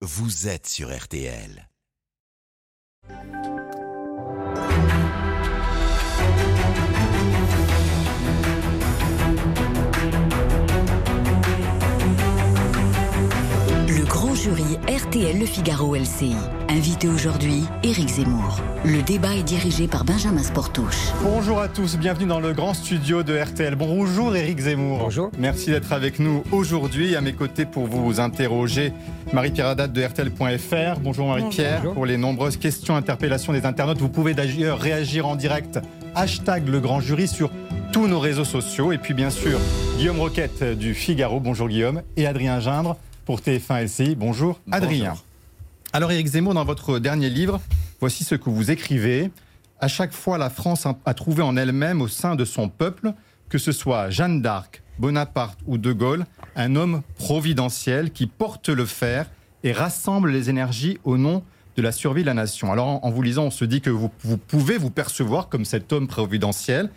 vous êtes sur RTL. Jury RTL Le Figaro LCI. Invité aujourd'hui, Éric Zemmour. Le débat est dirigé par Benjamin Sportouche. Bonjour à tous, bienvenue dans le grand studio de RTL. Bonjour Éric Zemmour. Bonjour. Merci d'être avec nous aujourd'hui. À mes côtés pour vous interroger, Marie-Pierre Haddad de RTL.fr. Bonjour Marie-Pierre. Pour les nombreuses questions, interpellations des internautes, vous pouvez d'ailleurs réagir en direct. Hashtag le grand jury sur tous nos réseaux sociaux. Et puis bien sûr, Guillaume Roquette du Figaro. Bonjour Guillaume. Et Adrien Gindre pour TF1 LCI. Bonjour Adrien. Alors Éric Zemmour, dans votre dernier livre, voici ce que vous écrivez. À chaque fois, la France a- trouvé en elle-même, au sein de son peuple, que ce soit Jeanne d'Arc, Bonaparte ou De Gaulle, un homme providentiel qui porte le fer et rassemble les énergies au nom de la survie de la nation. Alors en, en vous lisant, on se dit que vous, vous pouvez vous percevoir comme cet homme providentiel.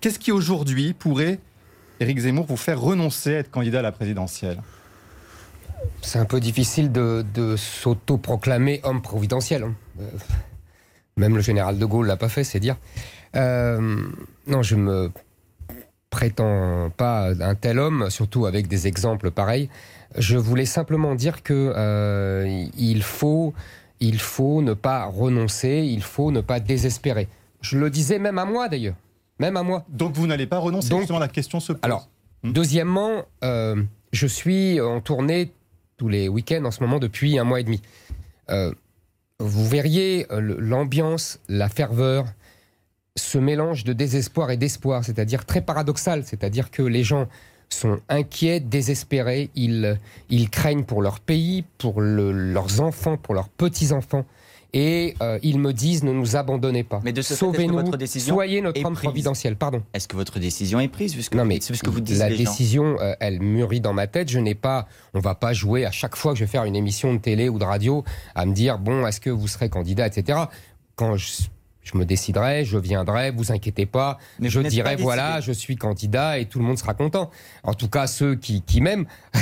Qu'est-ce qui aujourd'hui pourrait, Éric Zemmour, vous faire renoncer à être candidat à la présidentielle? C'est un peu difficile de, de s'auto-proclamer homme providentiel. hein. Euh, même le général de Gaulle l'a pas fait, c'est dire. Euh, non, je me prétends pas un tel homme, surtout avec des exemples pareils. Je voulais simplement dire que euh, il faut, il faut ne pas renoncer, il faut ne pas désespérer. Je le disais même à moi d'ailleurs, même à moi. Donc vous n'allez pas renoncer, Donc- justement la question se pose. Alors, Hmm. deuxièmement, euh, je suis en tournée tous les week-ends en ce moment depuis un mois et demi. Euh, vous verriez euh, l'ambiance, la ferveur, ce mélange de désespoir et d'espoir, c'est-à-dire très paradoxal, c'est-à-dire que les gens sont inquiets, désespérés, ils, ils craignent pour leur pays, pour le- leurs enfants, pour leurs petits-enfants. Et euh, ils me disent ne nous abandonnez pas. Mais de ce Sauvez-nous, votre décision soyez notre homme providentiel. Pardon. Est-ce que votre décision est prise Non vous mais ce que vous dites la les gens décision, euh, elle mûrit dans ma tête. Je n'ai pas, on va pas jouer à chaque fois que je vais faire une émission de télé ou de radio à me dire bon, est-ce que vous serez candidat, etc. Quand je, je me déciderai, je viendrai, vous inquiétez pas. Mais je dirai voilà, je suis candidat et tout le monde sera content. En tout cas, ceux qui, qui m'aiment,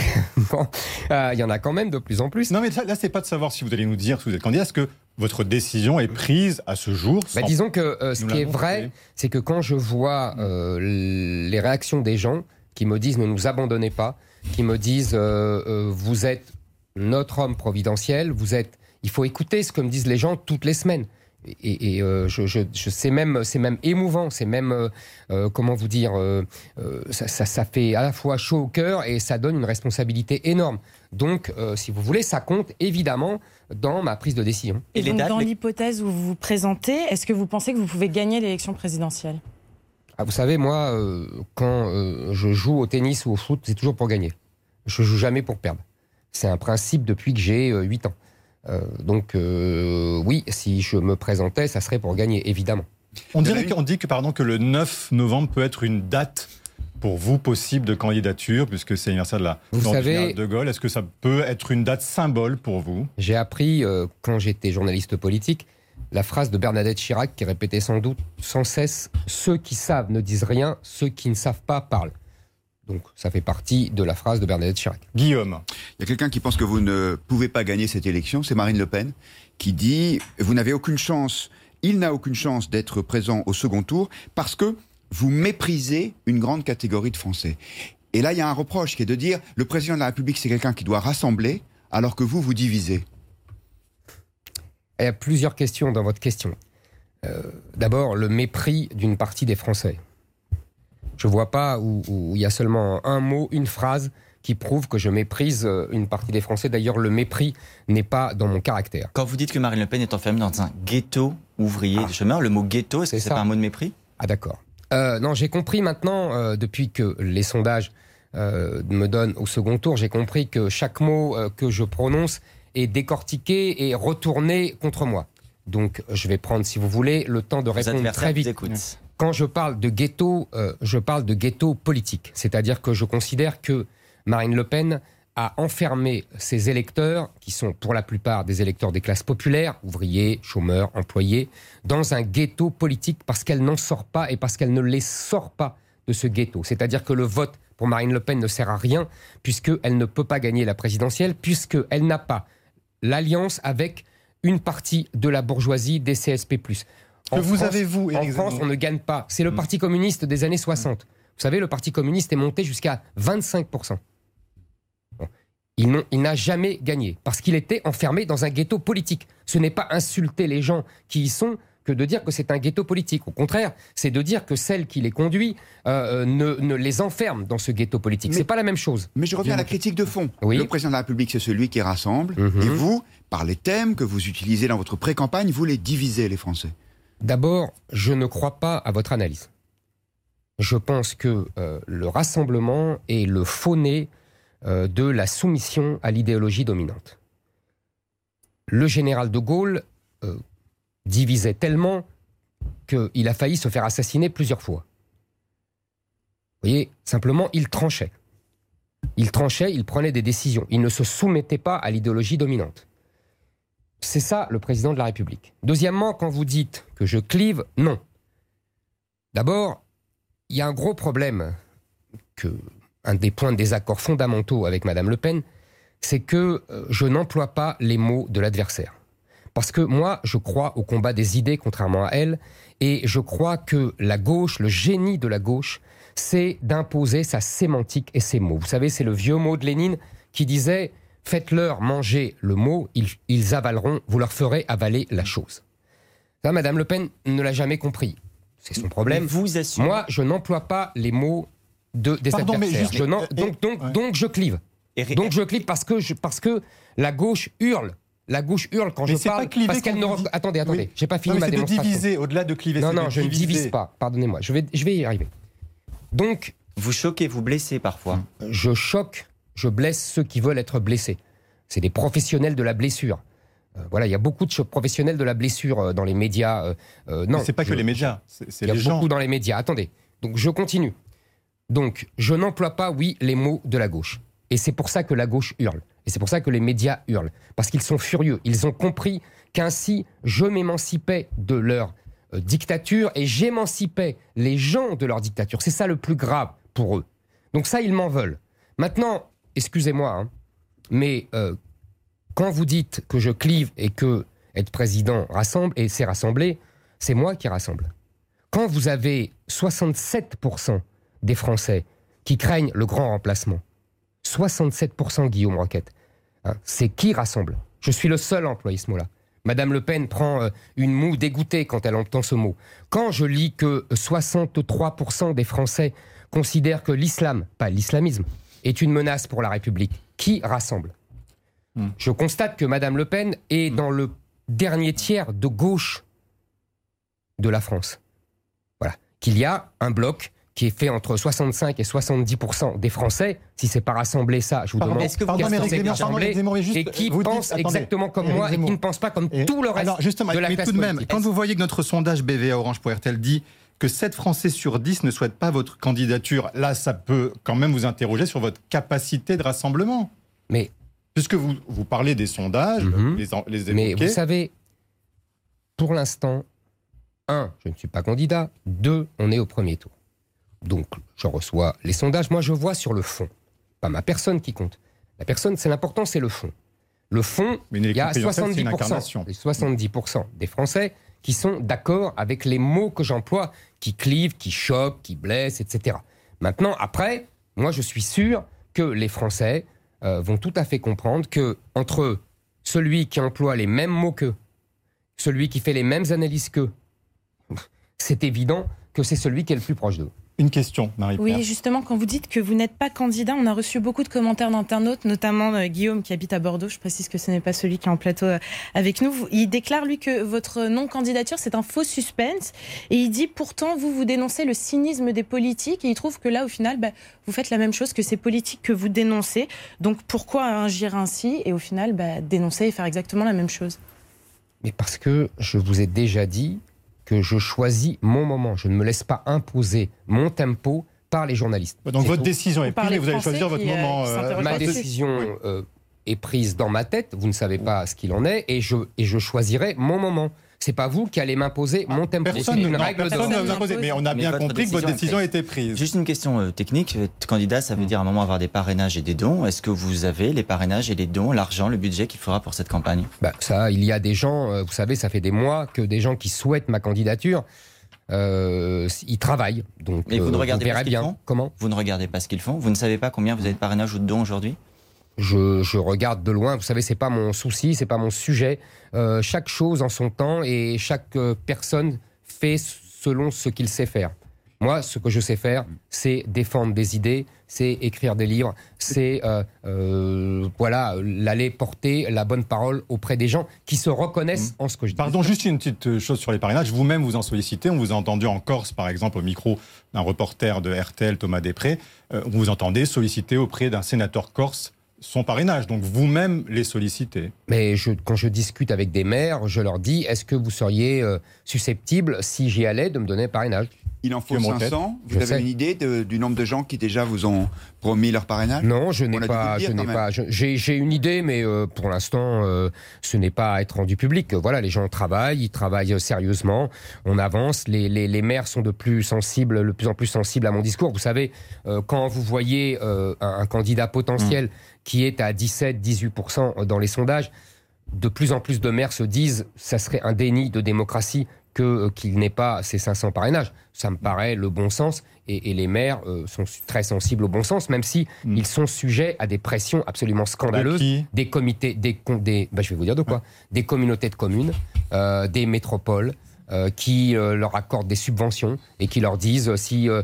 euh, il y en a quand même de plus en plus. Non, mais là, là, c'est pas de savoir si vous allez nous dire si vous êtes candidat. Est-ce que votre décision est prise à ce jour Bah, disons que euh, ce nous qui est vrai, c'est que quand je vois euh, les réactions des gens qui me disent ne nous abandonnez pas, qui me disent vous êtes notre homme providentiel, vous êtes, il faut écouter ce que me disent les gens toutes les semaines. Et, et, euh, je, je, je- c'est même, c'est même émouvant, c'est même, euh, euh, comment vous dire, euh, ça, ça, ça fait à la fois chaud au cœur et ça donne une responsabilité énorme. Donc, euh, si vous voulez, ça compte évidemment dans ma prise de décision. Et Et les donc, dates, dans les- l'hypothèse où vous vous présentez, est-ce que vous pensez que vous pouvez gagner l'élection présidentielle? Ah, vous savez, moi, euh, quand euh, je joue au tennis ou au foot, c'est toujours pour gagner. Je joue jamais pour perdre. C'est un principe depuis que j'ai euh, 8 ans. Euh, donc, euh, oui, si je me présentais, ça serait pour gagner, évidemment. On, dirait que- on dit que, pardon, que le 9 novembre peut être une date pour vous possible de candidature, puisque c'est l'anniversaire de la Vous savez- de Gaulle. Est-ce que ça peut être une date symbole pour vous? J'ai appris, euh, quand j'étais journaliste politique, la phrase de Bernadette Chirac qui répétait sans doute sans cesse Ceux qui savent ne disent rien, ceux qui ne savent pas parlent. Donc, ça fait partie de la phrase de Bernadette Chirac. Guillaume, Il y a quelqu'un qui pense que vous ne pouvez pas gagner cette élection, c'est Marine Le Pen, qui dit vous n'avez aucune chance, il n'a aucune chance d'être présent au second tour parce que vous méprisez une grande catégorie de Français. Et là, il y a un reproche qui est de dire le président de la République, c'est quelqu'un qui doit rassembler, alors que vous, vous divisez. Il y a plusieurs questions dans votre question. Euh, D'abord, le mépris d'une partie des Français. Je ne vois pas où, il y a seulement un mot, une phrase qui prouve que je méprise euh, une partie des Français. D'ailleurs, le mépris n'est pas dans mon caractère. Quand vous dites que Marine Le Pen est enfermée dans un ghetto ouvrier Ah. de chômeurs, le mot ghetto, est-ce que C'est pas un mot de mépris? Ah d'accord. Euh, non, j'ai compris maintenant, euh, depuis que les sondages euh, me donnent au second tour, j'ai compris que chaque mot que je prononce est décortiqué et retourné contre moi. Donc, je vais prendre, si vous voulez, le temps de répondre très vous vite. écoutent. Quand je parle de ghetto, euh, je parle de ghetto politique. C'est-à-dire que je considère que Marine Le Pen a enfermé ses électeurs, qui sont pour la plupart des électeurs des classes populaires, ouvriers, chômeurs, employés, dans un ghetto politique parce qu'elle n'en sort pas et parce qu'elle ne les sort pas de ce ghetto. C'est-à-dire que le vote pour Marine Le Pen ne sert à rien puisqu'elle ne peut pas gagner la présidentielle, puisqu'elle n'a pas l'alliance avec une partie de la bourgeoisie des CSP+. Que En vous France- avez, vous, En France, on ne gagne pas. C'est le Parti communiste des années 60. Vous savez, le Parti communiste est monté jusqu'à 25%. Bon. Il n'a jamais gagné parce qu'il était enfermé dans un ghetto politique. Ce n'est pas insulter les gens qui y sont que de dire que c'est un ghetto politique. Au contraire, c'est de dire que celle qui les conduit euh, euh, ne, ne les enferme dans ce ghetto politique. C'est pas la même chose. Mais je reviens à la critique de fond. Oui. Le président de la République, c'est celui qui rassemble. Mhm. Et vous, par les thèmes que vous utilisez dans votre pré-campagne, vous les divisez, les Français. D'abord, je ne crois pas à votre analyse. Je pense que euh, le rassemblement est le faux-nez euh, de la soumission à l'idéologie dominante. Le général de Gaulle euh, divisait tellement qu'il a failli se faire assassiner plusieurs fois. Vous voyez, simplement, il tranchait. Il tranchait, il prenait des décisions. Il ne se soumettait pas à l'idéologie dominante. C'est ça le président de la République. Deuxièmement, quand vous dites que je clive, non. D'abord, il y a un gros problème, que, un des points de désaccord fondamentaux avec Madame Le Pen, c'est que euh, je n'emploie pas les mots de l'adversaire. Parce que moi, je crois au combat des idées, contrairement à elle, et je crois que la gauche, le génie de la gauche, c'est d'imposer sa sémantique et ses mots. Vous savez, c'est le vieux mot de Lénine qui disait Faites-leur manger le mot, ils, ils avaleront, vous leur ferez avaler la chose. Ça, Madame Le Pen ne l'a jamais compris. C'est son problème. Mais vous assumez. Moi, je n'emploie pas les mots de, des Pardon, mais adversaires. juste- Je donc, donc, ouais. donc, je clive. Donc, je clive parce que, je, parce que la gauche hurle. La gauche hurle quand Mais je parle. pas parce qu'elle quand ne. dites- Attendez, attendez. Oui. J'ai pas Non, fini mais ma c'est de démonstration. diviser, au-delà de cliver. Non, non, de je ne divise pas. Pardonnez-moi. Je vais, je vais y arriver. Donc, Vous choquez, vous blessez parfois. je choque, je blesse ceux qui veulent être blessés. C'est des professionnels de la blessure. Euh, voilà, il y a beaucoup de professionnels de la blessure euh, dans les médias. euh, euh, non, c'est pas que les médias, c'est Il y a beaucoup dans les médias. Attendez. Donc je continue. Donc je n'emploie pas, oui, les mots de la gauche. Et c'est pour ça que la gauche hurle. Et c'est pour ça que les médias hurlent. Parce qu'ils sont furieux. Ils ont compris qu'ainsi je m'émancipais de leur dictature et j'émancipais les gens de leur dictature. C'est ça le plus grave pour eux. Donc ça, ils m'en veulent. Maintenant, excusez-moi, hein, mais euh, quand vous dites que je clive et que être président rassemble et c'est rassembler, c'est moi qui rassemble. Quand vous avez 67% des Français qui craignent le grand remplacement, 67% Guillaume Roquette, hein, c'est qui rassemble? Je suis le seul à employer ce mot-là. Madame Le Pen prend euh, une moue dégoûtée quand elle entend ce mot. Quand je lis que 63% des Français considèrent que l'islam, pas l'islamisme, est une menace pour la République, qui rassemble Hmm. Je constate que Madame Le Pen est dans le dernier tiers de gauche de la France. Voilà. Qu'il y a un bloc qui est fait entre 65 et 70% des Français, si c'est pas rassembler ça, je vous Pardon, demande est-ce que vous- Éric et qui vous dites- pense attendez, exactement comme Éric moi et qui ne pense pas comme Et- tout le reste Alors justement, de la mais classe tout de même, politique. quand vous voyez que notre sondage BVA Orange pour RTL dit que 7 Français sur 10 ne souhaitent pas votre candidature, là, ça peut quand même vous interroger sur votre capacité de rassemblement. Mais Puisque vous, vous parlez des sondages, Mhm. les, les Mais vous savez, pour l'instant, un, je ne suis pas candidat. Deux, on est au premier tour. Donc, je reçois les sondages. Moi, je vois sur le fond. Pas ma personne qui compte. La personne, c'est l'important, c'est le fond. Le fond, Mais il y a élection présidentielle, c'est une 70%, incarnation. les 70% des Français qui sont d'accord avec les mots que j'emploie, qui clivent, qui choquent, qui blessent, etc. Maintenant, après, moi, je suis sûr que les Français euh, vont tout à fait comprendre que entre celui qui emploie les mêmes mots qu'eux, celui qui fait les mêmes analyses qu'eux, c'est évident que c'est celui qui est le plus proche d'eux. Une question, Marie-Pierre. Oui, justement, quand vous dites que vous n'êtes pas candidat, on a reçu beaucoup de commentaires d'internautes, notamment euh, Guillaume qui habite à Bordeaux. Je précise que ce n'est pas celui qui est en plateau euh, avec nous. Il déclare, lui, que votre non-candidature, c'est un faux suspense. Et il dit, pourtant, vous, vous dénoncez le cynisme des politiques. Et il trouve que là, au final, bah, vous faites la même chose que ces politiques que vous dénoncez. Donc, pourquoi agir ainsi et au final, bah, dénoncer et faire exactement la même chose? Mais parce que je vous ai déjà dit que je choisis mon moment. Je ne me laisse pas imposer mon tempo par les journalistes. Donc votre tout. décision est prise, vous allez choisir votre euh, moment. euh, Ma décision euh, est prise dans ma tête. Vous ne savez pas ce qu'il en est et je, et je choisirai mon moment. C'est pas vous qui allez m'imposer mon tempo. Personne ne vous a imposé. Mais on a bien compris que votre décision été prise. Juste une question euh, technique. Candidat, ça veut dire à un moment avoir des parrainages et des dons. Est-ce que vous avez les parrainages et les dons, l'argent, le budget qu'il faudra pour cette campagne? Bah, ça, il y a des gens, euh, vous savez, ça fait des mois que des gens qui souhaitent ma candidature, euh, ils travaillent. Donc, Mais vous ne euh, regardez pas ce qu'ils bien. font? Comment? Vous ne regardez pas ce qu'ils font? Vous ne savez pas combien vous avez de parrainages ou de dons aujourd'hui? Je, regarde de loin. Vous savez, c'est pas mon souci, c'est pas mon sujet. Euh, chaque chose en son temps et chaque euh, personne fait selon ce qu'il sait faire. Moi, ce que je sais faire, c'est défendre des idées, c'est écrire des livres, c'est euh, euh, voilà, l'aller porter la bonne parole auprès des gens qui se reconnaissent en ce que je dis. Pardon, juste une petite chose sur les parrainages. Vous-même, vous en sollicitez. On vous a entendu en Corse, par exemple, au micro d'un reporter de RTL, Thomas Després. Vous vous entendez solliciter auprès d'un sénateur corse son parrainage. Donc vous-même les sollicitez. Mais je, quand je discute avec des maires, je leur dis est-ce que vous seriez euh, susceptible, si j'y allais, de me donner un parrainage? Il en faut Roquette. 500. Vous Je avez sais. une idée de- du nombre de gens qui déjà vous ont promis leur parrainage? Non, je n'ai pas. Je n'ai J'ai une idée, mais euh, pour l'instant, euh, ce n'est pas à être rendu public. Voilà, les gens travaillent, ils travaillent sérieusement. On avance. Les, les, les maires sont de plus sensibles, de plus en plus sensibles à mon discours. Vous savez, euh, quand vous voyez euh, un, un candidat potentiel Mmh. Qui est à 17-18% dans les sondages, de plus en plus de maires se disent, ça serait un déni de démocratie que euh, qu'il n'ait pas ces 500 parrainages. Ça me paraît le bon sens et, et les maires euh, sont très sensibles au bon sens, même si Mm. ils sont sujets à des pressions absolument scandaleuses des comités, des, des bah, je vais vous dire de quoi, des communautés de communes, euh, des métropoles. Euh, qui euh, leur accordent des subventions et qui leur disent si euh,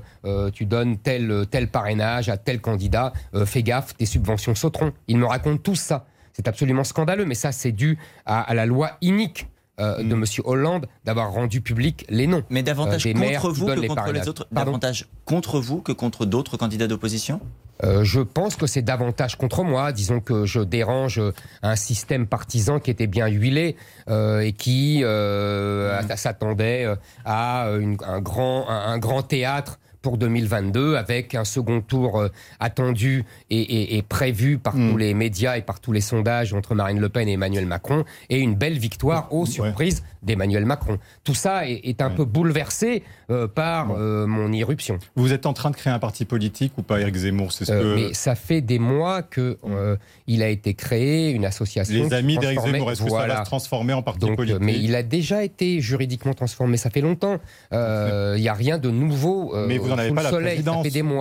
tu donnes tel tel parrainage à tel candidat, fais gaffe, tes subventions sauteront. Ils me racontent tout ça. C'est absolument scandaleux, mais ça c'est dû à, à la loi inique euh, de Monsieur Hollande d'avoir rendu public les noms. Mais davantage Euh, contre vous que contre les autres Pardon? Davantage contre vous que contre d'autres candidats d'opposition? Euh, je pense que c'est davantage contre moi. Disons que je dérange un système partisan qui était bien huilé euh, et qui euh, Mmh. à- s'attendait euh, à une- un, grand, un, un grand théâtre pour 2022 avec un second tour euh, attendu et, et- et prévu par Mm. tous les médias et par tous les sondages entre Marine Le Pen et Emmanuel Macron et une belle victoire aux Ouais. surprises d'Emmanuel Macron. Tout ça est, est un Ouais. peu bouleversé euh, par euh, mon irruption. Vous êtes en train de créer un parti politique ou pas, Eric Zemmour? Ce Euh, que mais ça fait des mois que euh, il a été créé une association. les amis d'Eric Zemmour, est-ce que ça va Voilà. se transformer en parti Donc, politique? mais il a déjà été juridiquement transformé. Ça fait longtemps. Il n'y a rien de nouveau. Mais vous n'en avez pas la présidence.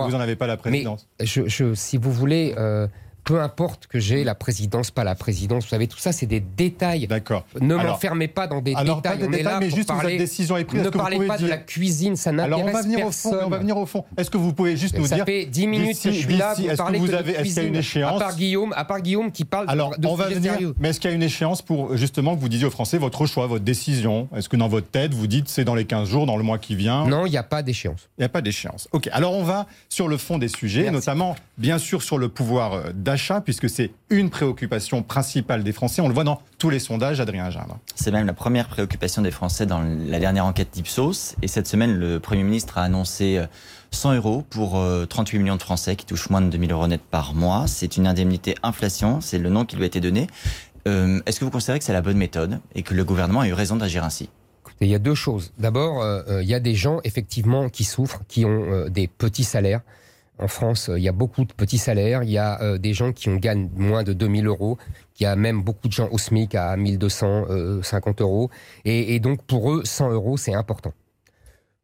Vous n'en avez pas la présidence. Je, je- si vous voulez, euh, peu importe que j'ai la présidence, pas la présidence. Vous savez, tout ça, c'est des détails. D'accord. Ne m'enfermez pas dans des Alors, pas détails. des On est détails, là mais pour juste parler. votre décision est prise. Ne que vous parlez pas de la cuisine, ça Alors on va n'intéresse venir au fond. personne. On va venir au fond. Est-ce que vous pouvez juste nous ça dire fait 10 minutes que je suis là. Vous que vous de avez- est-ce qu'il y a une échéance À part Guillaume, à part Guillaume qui parle Alors, de on va venir. sérieux. Mais est-ce qu'il y a une échéance pour justement que vous disiez aux Français votre choix, votre décision? Est-ce que dans votre tête, vous dites c'est dans les 15 jours, dans le mois qui vient? Non, il n'y a pas d'échéance. Il n'y a pas d'échéance. Ok, alors on va sur le fond des sujets, notamment bien sûr sur le pouvoir euh, d'achat, puisque c'est une préoccupation principale des Français. On le voit dans tous les sondages, Adrien Gindre. C'est même la première préoccupation des Français dans la dernière enquête d'Ipsos. Et cette semaine, le Premier ministre a annoncé euh, 100 euros pour euh, 38 millions de Français qui touchent moins de 2000 euros net par mois. C'est une indemnité inflation, c'est le nom qui lui a été donné. Euh, Est-ce que vous considérez que c'est la bonne méthode et que le gouvernement a eu raison d'agir ainsi? Écoutez, il y a deux choses. D'abord, euh, euh, il y a des gens effectivement qui souffrent, qui ont euh, des petits salaires. En France, euh, il y a beaucoup de petits salaires. Il y a euh, des gens qui ont gagnent moins de 2000 euros. Il y a même beaucoup de gens au SMIC à 1250 euros. Et, et donc pour eux, 100 euros, c'est important.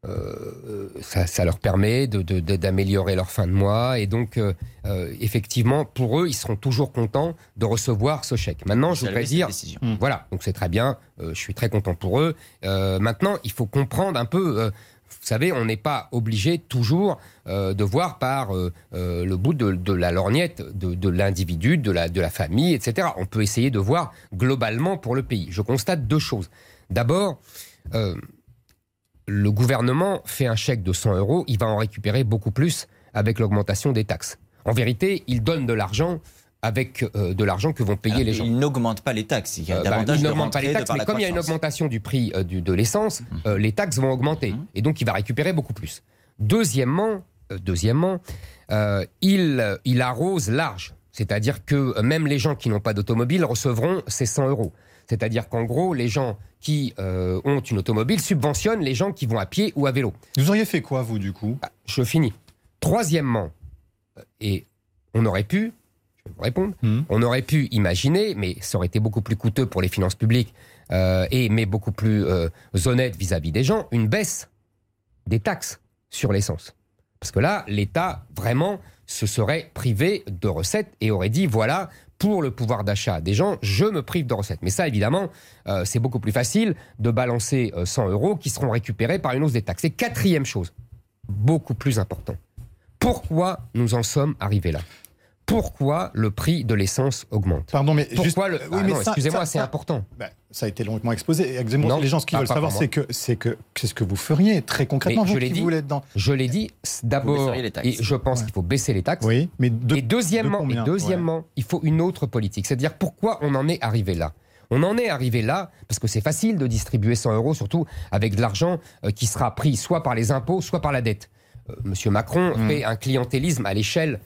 Euh, ça, ça leur permet de- de- de- d'améliorer leur fin de mois. Et donc, euh, euh, effectivement, pour eux, ils seront toujours contents de recevoir ce chèque. Maintenant, je voudrais dire, voilà, donc c'est très bien, euh, je suis très content pour eux. Euh, maintenant, il faut comprendre un peu, euh, vous savez, on n'est pas obligé toujours euh, de voir par euh, euh, le bout de, la lorgnette de, l'individu, de la, de la famille, etc. On peut essayer de voir globalement pour le pays. Je constate deux choses. D'abord, le gouvernement fait un chèque de 100 euros, il va en récupérer beaucoup plus avec l'augmentation des taxes. En vérité, il donne de l'argent avec euh, de l'argent que vont payer Alors, les gens. Il n'augmente pas les taxes. Il y a Euh, bah, davantage il de n'augmente pas les taxes, mais comme il y a une augmentation du prix euh, du- de l'essence, euh, les taxes vont augmenter. Mhm. Et donc, il va récupérer beaucoup plus. Deuxièmement, euh, deuxièmement euh, il, il arrose large. C'est-à-dire que même les gens qui n'ont pas d'automobile recevront ces 100 euros. C'est-à-dire qu'en gros, les gens qui euh, ont une automobile subventionnent les gens qui vont à pied ou à vélo. Vous auriez fait quoi, vous, du coup? Ah, Je finis. Troisièmement, et on aurait pu, je vais vous répondre, Hmm. on aurait pu imaginer, mais ça aurait été beaucoup plus coûteux pour les finances publiques, euh, et mais beaucoup plus euh, honnête vis-à-vis des gens, une baisse des taxes sur l'essence. Parce que là, l'État, vraiment, se serait privé de recettes et aurait dit, voilà, pour le pouvoir d'achat des gens, je me prive de recettes. Mais ça, évidemment, euh, c'est beaucoup plus facile de balancer euh, 100 euros qui seront récupérés par une hausse des taxes. Et quatrième chose, beaucoup plus important, pourquoi nous en sommes arrivés là? Pourquoi le prix de l'essence augmente Pardon, mais Pourquoi juste. le... oui, Ah mais non, ça- excusez-moi, ça- c'est important. Ben, ça a été longuement exposé. Exactement. Non, les gens, ce qu'ils veulent savoir, c'est que c'est que c'est ce que vous feriez très concrètement. Mais je vous l'ai dit. voulez être dans. Je l'ai dit, Vous d'abord, je pense Ouais. qu'il faut baisser les taxes. Oui, mais de, et deuxièmement, de combien? et deuxièmement il faut une autre politique. C'est-à-dire pourquoi on en est arrivé là? On en est arrivé là parce que c'est facile de distribuer 100 euros, surtout avec de l'argent euh, qui sera pris soit par les impôts, soit par la dette. Euh, Monsieur Macron Mm. fait un clientélisme à l'échelle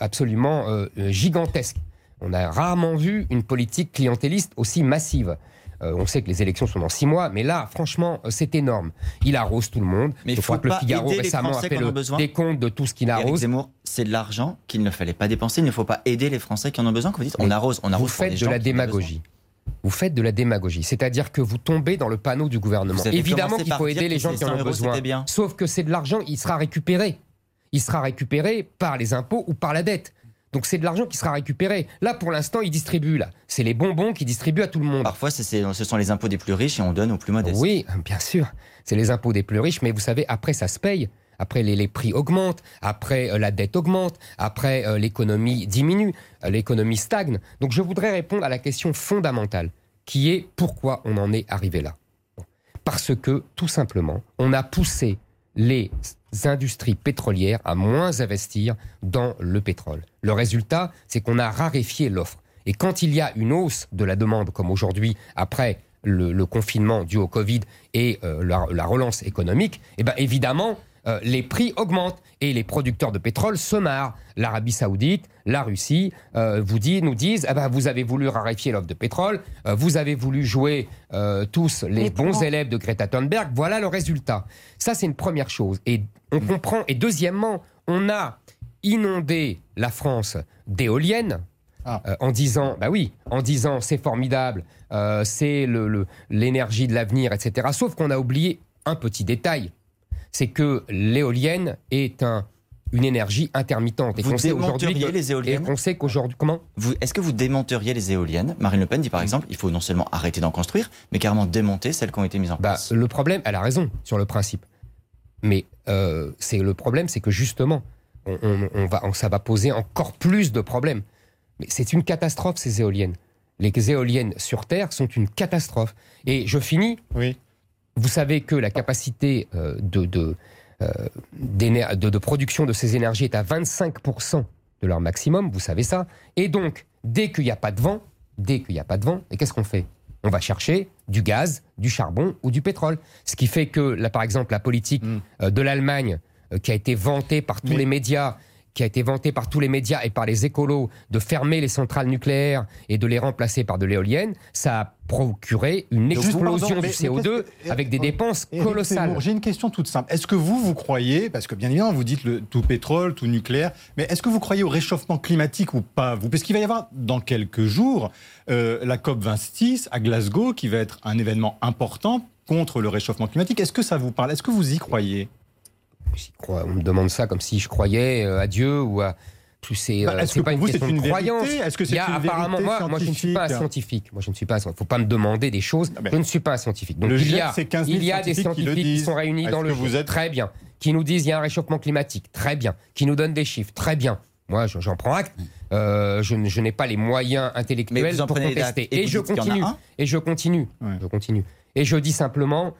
absolument euh, euh, gigantesque. On a rarement vu une politique clientéliste aussi massive. Euh, on sait que les élections sont dans six mois, mais là, franchement, euh, c'est énorme. Il arrose tout le monde. Mais Je crois que le Figaro récemment a fait le décompte de tout ce qu'il arrose. C'est de l'argent qu'il ne fallait pas dépenser. Il ne faut pas aider les Français qui en ont besoin. Vous dites, on arrose, on arrose vous pour faites de gens la démagogie. Vous faites de la démagogie, c'est-à-dire que vous tombez dans le panneau du gouvernement. Évidemment qu'il faut aider les gens qui en 100 ont euros, besoin. bien. Sauf que c'est de l'argent, il sera récupéré. Il sera récupéré par les impôts ou par la dette. Donc c'est de l'argent qui sera récupéré. Là, pour l'instant, il distribue. Là, c'est les bonbons qui distribuent à tout le monde. Parfois, ce sont les impôts des plus riches et on donne aux plus modestes. Oui, bien sûr. C'est les impôts des plus riches, mais vous savez, après, ça se paye. Après, les, les prix augmentent, après, euh, la dette augmente, après, euh, l'économie diminue, euh, l'économie stagne. Donc, je voudrais répondre à la question fondamentale, qui est pourquoi on en est arrivé là? Parce que, tout simplement, on a poussé les industries pétrolières à moins investir dans le pétrole. Le résultat, c'est qu'on a raréfié l'offre. Et quand il y a une hausse de la demande, comme aujourd'hui, après le, le confinement dû au Covid et euh, la, la relance économique, eh ben évidemment, euh, les prix augmentent et les producteurs de pétrole se marrent. L'Arabie Saoudite, la Russie euh, vous dit, nous disent ah ben, vous avez voulu raréfier l'offre de pétrole, euh, vous avez voulu jouer tous les Mais bons élèves de Greta Thunberg, voilà le résultat. Ça, c'est une première chose. Et on comprend. Et deuxièmement, on a inondé la France d'éoliennes. Ah. euh, en disant, bah oui, en disant c'est formidable, euh, c'est le- le- l'énergie de l'avenir, etc. Sauf qu'on a oublié un petit détail, c'est que l'éolienne est un, une énergie intermittente et Vous sait aujourd'hui démonteriez que- les et éoliennes qu'on sait qu'aujourd'hui comment? Vous- Est-ce que vous démonteriez les éoliennes? Marine Le Pen dit par exemple il faut non seulement arrêter d'en construire, mais carrément démonter celles qui ont été mises en Bah, place. le problème, elle a raison sur le principe. Mais euh, c'est le problème, c'est que justement, on, on- on va, ça va poser encore plus de problèmes. Mais c'est une catastrophe ces éoliennes. Les éoliennes sur Terre sont une catastrophe. Et je finis. Oui. Vous savez que la capacité euh, de, de, euh, de production de ces énergies est à 25% de leur maximum, vous savez ça. Et donc, dès qu'il n'y a pas de vent, dès qu'il n'y a pas de vent, et qu'est-ce qu'on fait? On va chercher du gaz, du charbon ou du pétrole. Ce qui fait que, là, par exemple, la politique Mm. euh, de l'Allemagne, euh, qui a été vantée par tous Mais- les médias, qui a été vantée par tous les médias et par les écolos de fermer les centrales nucléaires et de les remplacer par de l'éolienne, ça a procuré une explosion pardon, du mais CO2 qu'est-ce que- avec des dépenses colossales. J'ai une question toute simple. Est-ce que vous, vous croyez, parce que bien évidemment, vous dites le, tout pétrole, tout nucléaire, mais est-ce que vous croyez au réchauffement climatique ou pas vous? Parce qu'il va y avoir dans quelques jours euh, la COP 26 à Glasgow, qui va être un événement important contre le réchauffement climatique. Est-ce que ça vous parle? Est-ce que vous y croyez? Crois. On me demande ça comme si je croyais euh, à Dieu ou à. Tout c'est Bah, euh, c'est que pas pour une vous, c'est question une de croyance. Est-ce que Il c'est y a une apparemment moi, moi je ne suis pas un scientifique. Moi je ne suis pas. Faut pas me demander des choses. Ah ben. je ne suis pas un scientifique. Donc Le il y a, c'est 15 000 il y a des scientifiques qui sont réunis dans le vous êtes- Très bien. Qui nous disent il y a un réchauffement climatique. Très bien. Qui nous donnent des chiffres. Très bien. Moi je- j'en prends acte. Euh, je, n'ai pas les moyens intellectuels pour contester. et Et je continue. Et je continue. Ouais. Je continue. Et je dis simplement,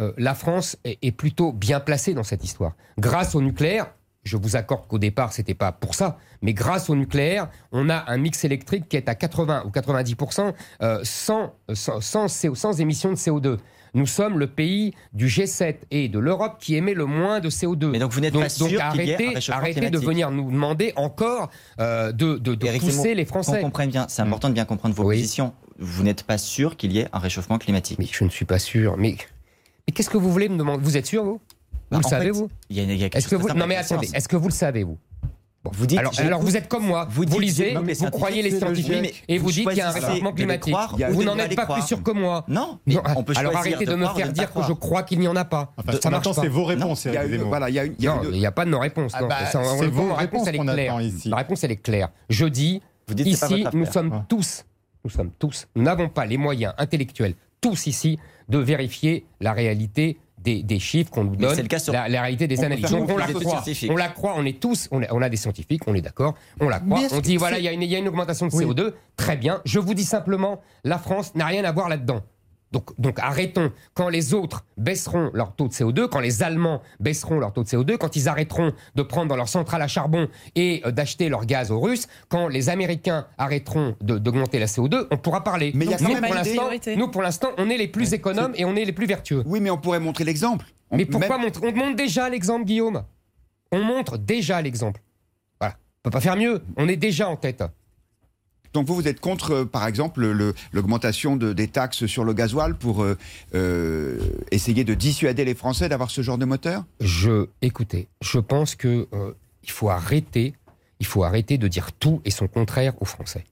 euh, la France est, est plutôt bien placée dans cette histoire. Grâce au nucléaire, je vous accorde qu'au départ, c'était pas pour ça, mais grâce au nucléaire, on a un mix électrique qui est à 80 ou 90% euh, sans, sans, sans, sans émissions de CO2 nous sommes le pays du G7 et de l'Europe qui émet le moins de CO2. Mais donc vous n'êtes pas sûr donc arrêtez, arrêtez de venir nous demander encore euh, de, de, de pousser les Français. On comprenne bien, c'est important de bien comprendre vos Oui. positions. Vous n'êtes pas sûr qu'il y ait un réchauffement climatique. Mais je ne suis pas sûr. Mais qu'est-ce que vous voulez me demander? Vous êtes sûr, vous? Vous Bah, le en savez, fait, vous Il y a, il y a quelque Est-ce que vous Non, mais la attendez, est-ce que vous le savez, vous Vous dites, alors, vous êtes comme moi, Vous vous, lisez, non, vous croyez les scientifique, scientifiques mais et vous vous dites qu'il y a un réchauffement climatique. croire Vous n'en pas êtes pas plus sûr que moi. Non, mais Non, on peut alors arrêtez de, me faire dire que je crois qu'il n'y en a pas. Enfin, ça marche maintenant, pas. c'est vos réponses, Il a voilà, a une- a n'y a pas de non-réponse. Ah non. bah, c'est le vos réponses elle est qu'on claire. attend ici. Ma réponse, elle est claire. Je dis, Vous ici, nous sommes tous, nous sommes tous, nous n'avons pas les moyens intellectuels, tous ici, de vérifier la réalité des, des chiffres qu'on nous donne, c'est le cas sur- la, la réalité des On analyses. Donc on la croit, on la croit, on est tous, on a, on a des scientifiques, on est d'accord, on la croit, on dit voilà, il y, a une- il y a une augmentation de Oui. CO2, très bien. Je vous dis simplement, la France n'a rien à voir là-dedans. Donc, donc arrêtons. Quand les autres baisseront leur taux de CO2, quand les Allemands baisseront leur taux de CO2, quand ils arrêteront de prendre dans leur centrale à charbon et euh, d'acheter leur gaz aux Russes, quand les Américains arrêteront de- d'augmenter la CO2, on pourra parler. Mais il y a nous, quand même pour nous, pour l'instant, on est les plus économes et on est les plus vertueux. Oui, mais on pourrait montrer l'exemple. Mais pourquoi même- montrer On montre déjà l'exemple, Guillaume? On montre déjà l'exemple. Voilà. On peut pas faire mieux. On est déjà en tête. Donc vous, vous êtes contre, euh, par exemple, le- l'augmentation de- des taxes sur le gasoil pour euh, euh, essayer de dissuader les Français d'avoir ce genre de moteur? Je, écoutez, je pense que euh, il faut arrêter, il faut arrêter de dire tout et son contraire aux Français.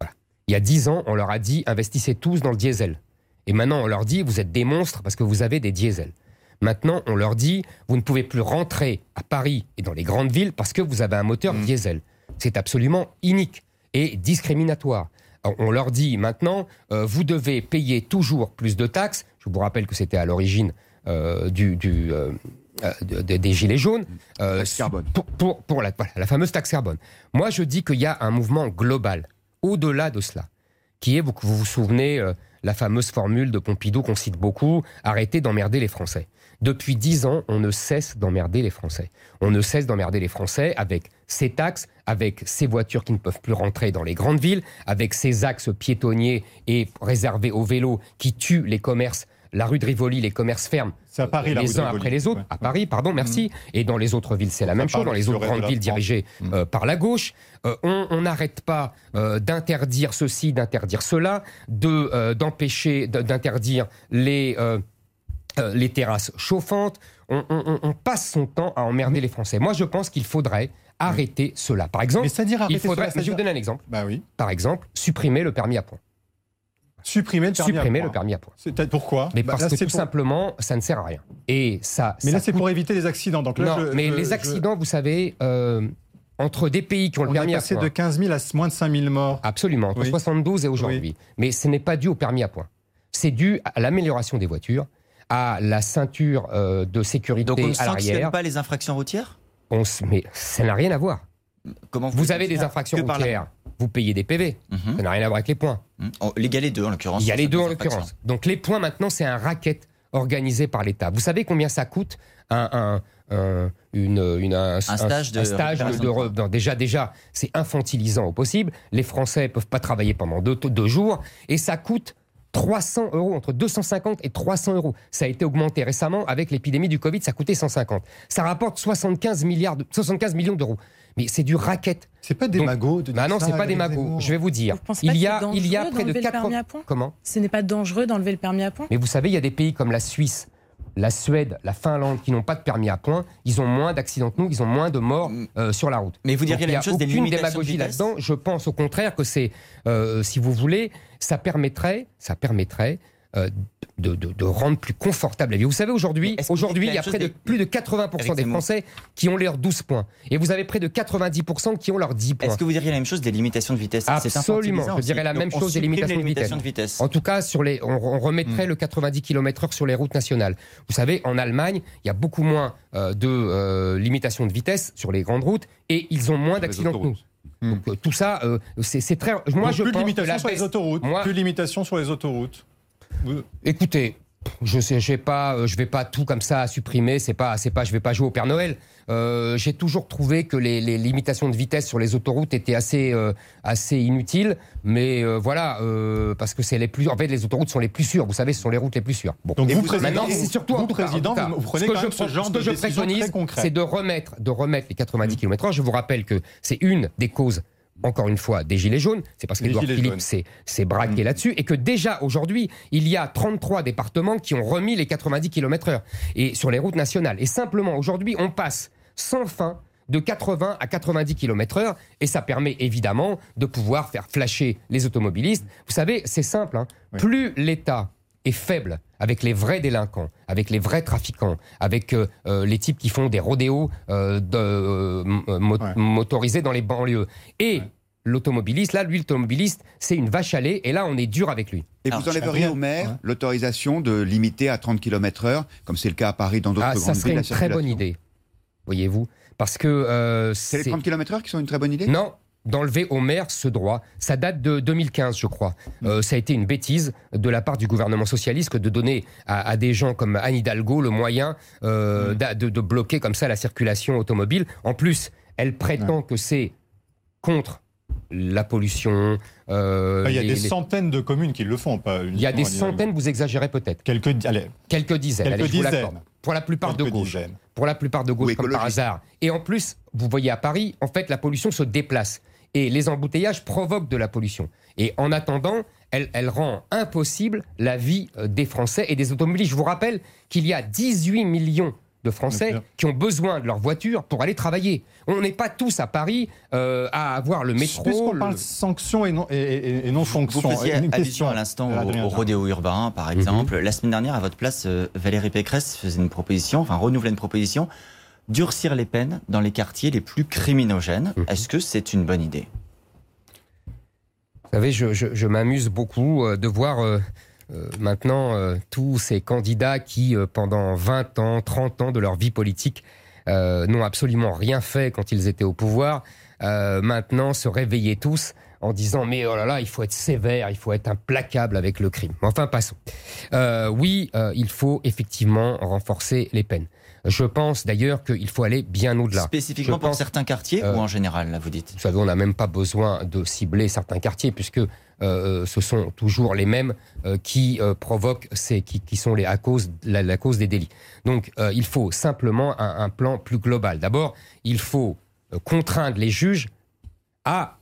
Voilà. Il y a dix ans, on leur a dit investissez tous dans le diesel. Et maintenant, on leur dit vous êtes des monstres parce que vous avez des diesels. Maintenant, on leur dit vous ne pouvez plus rentrer à Paris et dans les grandes villes parce que vous avez un moteur diesel. C'est absolument inique et discriminatoire. Alors, On leur dit maintenant, euh, vous devez payer toujours plus de taxes. Je vous rappelle que c'était à l'origine euh, du, du, euh, de- de- des gilets jaunes. euh. Pour, pour, pour la, voilà, la fameuse taxe carbone. Moi, je dis qu'il y a un mouvement global, au-delà de cela, qui est, vous vous, vous souvenez, euh, la fameuse formule de Pompidou qu'on cite beaucoup, arrêtez d'emmerder les Français. Depuis dix ans, on ne cesse d'emmerder les Français. On ne cesse d'emmerder les Français avec ces taxes, avec ces voitures qui ne peuvent plus rentrer dans les grandes villes, avec ces axes piétonniers et réservés aux vélos qui tuent les commerces. La rue de Rivoli, les commerces ferment à Paris, les uns Rivoli. après les autres. Ouais. À Paris, pardon, merci. Et dans les autres villes, c'est la même chose. Dans les autres grandes villes dirigées euh, par la gauche, Euh, on n'arrête pas euh, d'interdire ceci, d'interdire cela, de d'empêcher, de- d'interdire les euh, les terrasses chauffantes. On, on- on- on passe son temps à emmerder les Français. Moi, je pense qu'il faudrait arrêter cela. Par exemple, c'est-à-dire il arrêter faudrait. cela, je vais vous donner un exemple. Bah oui. Par exemple, supprimer le permis à points. Supprimer le permis à Supprimer point. permis à. C'est pourquoi Mais Bah, parce là, que tout pour- simplement, ça ne sert à rien. Et ça. Mais ça là, c'est pour éviter les accidents. Donc là, non, je- mais je- les je- accidents, vous savez, euh, entre des pays qui ont le On est permis à passé point. de 15 000 à moins de 5 000 morts. Absolument, entre Oui. 72 et aujourd'hui. Mais ce n'est pas dû au permis à point. C'est dû à l'amélioration des voitures, à la ceinture euh, de sécurité Donc on ne à sanctionne pas les infractions routières On se- Mais ça n'a rien à voir. Comment Vous avez des infractions la- routières, vous payez des PV. Mhm. Ça n'a rien à voir avec les points. Oh, Les gars, les deux en l'occurrence. Il y a les deux en l'occurrence. Donc les points maintenant, c'est un racket organisé par l'État. Vous savez combien ça coûte un, un- un- une, une- un, stage de stage de, récupération de de re- non, déjà déjà c'est infantilisant au possible. Les Français peuvent pas travailler pendant deux, deux jours et ça coûte 300 euros, entre 250 et 300 euros. Ça a été augmenté récemment avec l'épidémie du Covid, ça coûtait 150. Ça rapporte 75, milliards de- 75 millions d'euros. Mais c'est du racket. C'est pas des Donc- magots de Bah non, c'est pas des magots. Je vais vous dire. Vous pensez pas Il y a, il y a près de d'enlever le 4 permis à point? Comment? Ce n'est pas dangereux d'enlever le permis à point? Mais vous savez, il y a des pays comme la Suisse, la Suède, la Finlande qui n'ont pas de permis à point. Ils ont moins d'accidents que nous, ils ont moins de morts euh, sur la route. Mais vous diriez la même chose des Il n'y a aucune limitations démagogie là-dedans. Je pense au contraire que c'est, euh, si vous voulez, ça permettrait, ça permettrait euh, de, de- de rendre plus confortable la vie. Vous savez, aujourd'hui, il y a près de des- plus de 80% Éric des Zemmour. Français qui ont leurs 12 points. Et vous avez près de 90% qui ont leurs 10 points. Est-ce que vous diriez la même chose des limitations de vitesse? Absolument, je dirais la Donc, même chose des limitations de vitesse. de. En tout cas, sur les, on, on Hmm. remettrait le 90 km/h sur les routes nationales. Vous savez, en Allemagne, il y a beaucoup moins euh, de euh, limitations de vitesse sur les grandes routes et ils ont moins d'accidents que nous. autoroutes. Donc euh, tout ça, euh, c'est très. Moi, Donc, je plus de pense que limitations la sur les autoroutes. Moi- Plus de limitations sur les autoroutes. Écoutez, je sais, je vais pas, euh, je vais pas tout comme ça supprimer. C'est pas, c'est pas, je vais pas jouer au Père Noël. Euh, j'ai toujours trouvé que les, les, limitations de vitesse sur les autoroutes étaient assez, euh, assez inutiles. Mais euh, voilà, euh, parce que c'est les plus, en fait, les autoroutes sont les plus sûres. Vous savez, ce sont les routes les plus sûres. Bon. Donc Et vous, vous- Maintenant, c'est surtout vous, cas- président, vous, vous prenez ce que quand je, ce genre ce de que je préconise, c'est de remettre, de remettre les 90 km/h. Je vous rappelle que c'est une des causes. Encore une fois, des gilets jaunes, c'est parce qu'Edouard Philippe s'est braqué là-dessus et que déjà aujourd'hui, il y a 33 départements qui ont remis les 90 km/h et sur les routes nationales. Et simplement aujourd'hui, on passe sans fin de 80 à 90 km/h et ça permet évidemment de pouvoir faire flasher les automobilistes. Vous savez, c'est simple. hein. Oui. Plus l'État est faible avec les vrais délinquants, avec les vrais trafiquants, avec euh, euh, les types qui font des rodéos euh, de, m- mo- Ouais. motorisés dans les banlieues. Et l'automobiliste, là, lui, l'automobiliste, c'est une vache à lait, et là, on est dur avec lui. Et Alors, vous enlèveriez au maire ouais. l'autorisation de limiter à 30 km/h, comme c'est le cas à Paris, dans d'autres Ah, grandes ça villes. serait la une très bonne idée, voyez-vous, parce que euh, C'est les c'est 30 km/h qui sont une très bonne idée? Non d'enlever au maire ce droit. Ça date de 2015, je crois. Euh, ça a été une bêtise de la part du gouvernement socialiste que de donner à, à des gens comme Anne Hidalgo le moyen euh, de, de bloquer comme ça la circulation automobile. En plus, elle prétend que c'est contre la pollution. euh, Ah, Il y a les- des les- centaines de communes qui le font. Pas il y a des centaines, vous exagérez peut-être. Quelques, allez, Quelques dizaines. Quelques allez, je vous dizaines. Pour la plupart de gauche. dizaines. Pour la plupart de gauche, comme par hasard. Et en plus, vous voyez à Paris, en fait, la pollution se déplace. Et les embouteillages provoquent de la pollution. Et en attendant, elle, elle rend impossible la vie euh, des Français et des automobilistes. Je vous rappelle qu'il y a 18 millions de Français qui ont besoin de leur voiture pour aller travailler. On n'est pas tous à Paris euh, à avoir le métro. Puisqu'on le- parle sanction et non, et, et- et non Vous fonction. faisiez une allusion question à l'instant au, rodéo urbain, par Mhm. exemple. La semaine dernière, à votre place, euh, Valérie Pécresse faisait une proposition, enfin renouvelait une proposition, durcir les peines dans les quartiers les plus criminogènes. Mhm. Est-ce que c'est une bonne idée? Vous savez, je, je- je m'amuse beaucoup euh, de voir euh, euh, maintenant euh, tous ces candidats qui, pendant 20 ans, 30 ans de leur vie politique, n'ont absolument rien fait quand ils étaient au pouvoir, maintenant se réveiller tous en disant mais oh là là, il faut être sévère, il faut être implacable avec le crime. Enfin, passons. Oui, il faut effectivement renforcer les peines. Je pense d'ailleurs qu'il faut aller bien au-delà. Spécifiquement Je pour pense- certains quartiers Euh, ou en général, là, vous dites? Vous savez, on n'a même pas besoin de cibler certains quartiers puisque euh, ce sont toujours les mêmes euh, qui euh, provoquent ces, qui, qui sont les à cause la, la cause des délits. Donc, euh, il faut simplement un, un plan plus global. D'abord, il faut euh, contraindre les juges à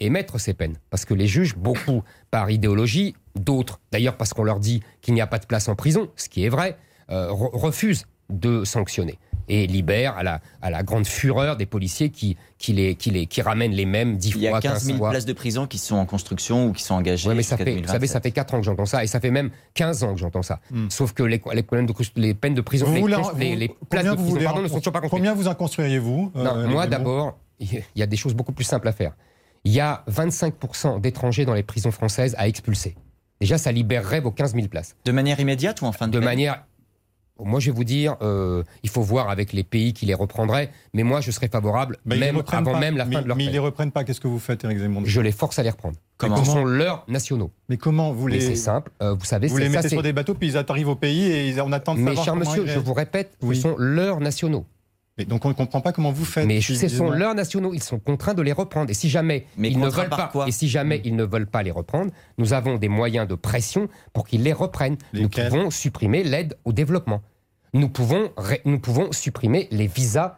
émettre ces peines, parce que les juges, beaucoup par idéologie, d'autres, d'ailleurs parce qu'on leur dit qu'il n'y a pas de place en prison, ce qui est vrai, euh, re- refusent de sanctionner et libèrent à la, à la grande fureur des policiers qui, qui, les, qui, les, qui ramènent les mêmes 10 Il y fois, a 15 15 000 fois. places de prison qui sont en construction ou qui sont engagées. Ouais, mais ça fait, vous savez, ça 2027. fait 4 ans que j'entends ça, et ça fait même 15 ans que j'entends ça. Hmm. Sauf que les, les, problèmes de, les peines de prison, Vous les, voulez- les- les vous- places de combien vous prison pardon, ne sont toujours pas construites. Combien vous en construiriez-vous euh, moi d'abord, il y a des choses beaucoup plus simples à faire. Il y a 25% d'étrangers dans les prisons françaises à expulser. Déjà, ça libérerait vos 15 000 places. De manière immédiate ou en fin de, De peine manière. Moi, je vais vous dire, euh, il faut voir avec les pays qui les reprendraient, mais moi, je serais favorable, Bah, même avant pas. même la mais, fin de leur Mais ils peine. les reprennent pas. Qu'est-ce que vous faites, Éric Zemmour Je les force à les reprendre. Comment Ce sont leurs nationaux. Mais comment vous Mais les c'est simple, euh, vous savez, vous les mettez sur des bateaux puis ils arrivent au pays et ils- on attend de Mais savoir cher monsieur, ils je vous répète, Oui. ce sont leurs nationaux. Mais donc on ne comprend pas comment vous faites. Mais ce sont leurs nationaux, ils sont contraints de les reprendre. Et si jamais Mais ils ne veulent par pas, quoi et si jamais ils ne veulent pas les reprendre, nous avons des moyens de pression pour qu'ils les reprennent. Lesquels nous pouvons supprimer l'aide au développement. Nous pouvons, ré- nous pouvons supprimer les visas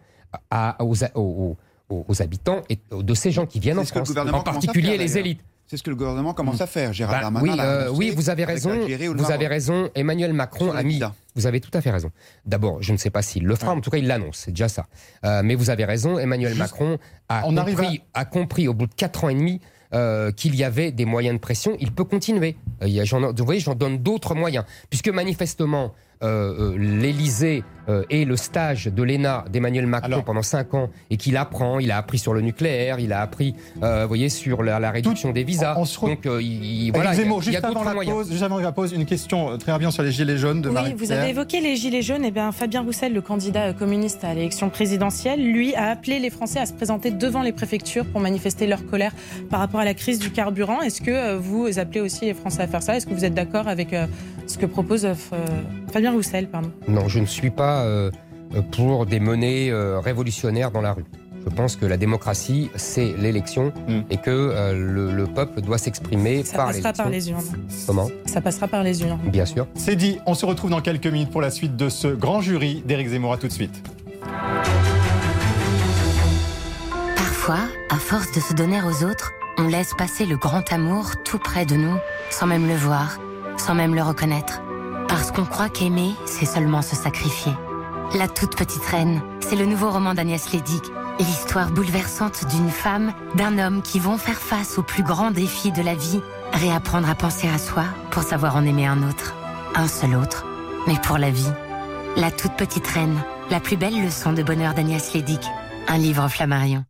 à- aux, aux- aux- aux habitants et de ces gens qui viennent en France, en particulier faire, les élites. C'est ce que le gouvernement commence à faire. Gérard Bah, Darmanin oui, euh, oui, vous avez raison. Vous avez raison. Emmanuel Macron a mis. Vous avez tout à fait raison. D'abord, je ne sais pas s'il le fera, en tout cas, il l'annonce, c'est déjà ça. Euh, mais vous avez raison, Emmanuel Juste- Macron a compris, a compris au bout de 4 ans et demi euh, qu'il y avait des moyens de pression. Il peut continuer. Euh, y a- vous voyez, j'en donne d'autres moyens. Puisque manifestement, euh, l'Élysée et le stage de l'ENA d'Emmanuel Macron pendant cinq ans et qu'il apprend, il a appris sur le nucléaire, il a appris, vous voyez, sur la, réduction des visas. Donc, il, voilà, juste, avant la pause, juste avant la pause, une question très bien sur les gilets jaunes de Oui, vous avez évoqué les gilets jaunes. Et eh bien, Fabien Roussel, le candidat communiste à l'élection présidentielle, lui a appelé les Français à se présenter devant les préfectures pour manifester leur colère par rapport à la crise du carburant. Est-ce que vous appelez aussi les Français à faire ça? Est-ce que vous êtes d'accord avec ce que propose Fabien Roussel, pardon. Non, je ne suis pas euh, pour des menées euh, révolutionnaires dans la rue. Je pense que la démocratie, c'est l'élection hmm. et que euh, le, peuple doit s'exprimer par l'élection. Ça passera par les urnes. Comment? Ça passera par les urnes. Bien sûr. C'est dit. On se retrouve dans quelques minutes pour la suite de ce grand jury d'Éric Zemmour. À tout de suite. Parfois, à force de se donner aux autres, on laisse passer le grand amour tout près de nous, sans même le voir, sans même le reconnaître. Parce qu'on croit qu'aimer, c'est seulement se sacrifier. La toute petite reine, c'est le nouveau roman d'Agnès Lédic. L'histoire bouleversante d'une femme, d'un homme qui vont faire face aux plus grands défis de la vie, réapprendre à penser à soi pour savoir en aimer un autre. Un seul autre, mais pour la vie. La toute petite reine, la plus belle leçon de bonheur d'Agnès Lédic. Un livre Flammarion.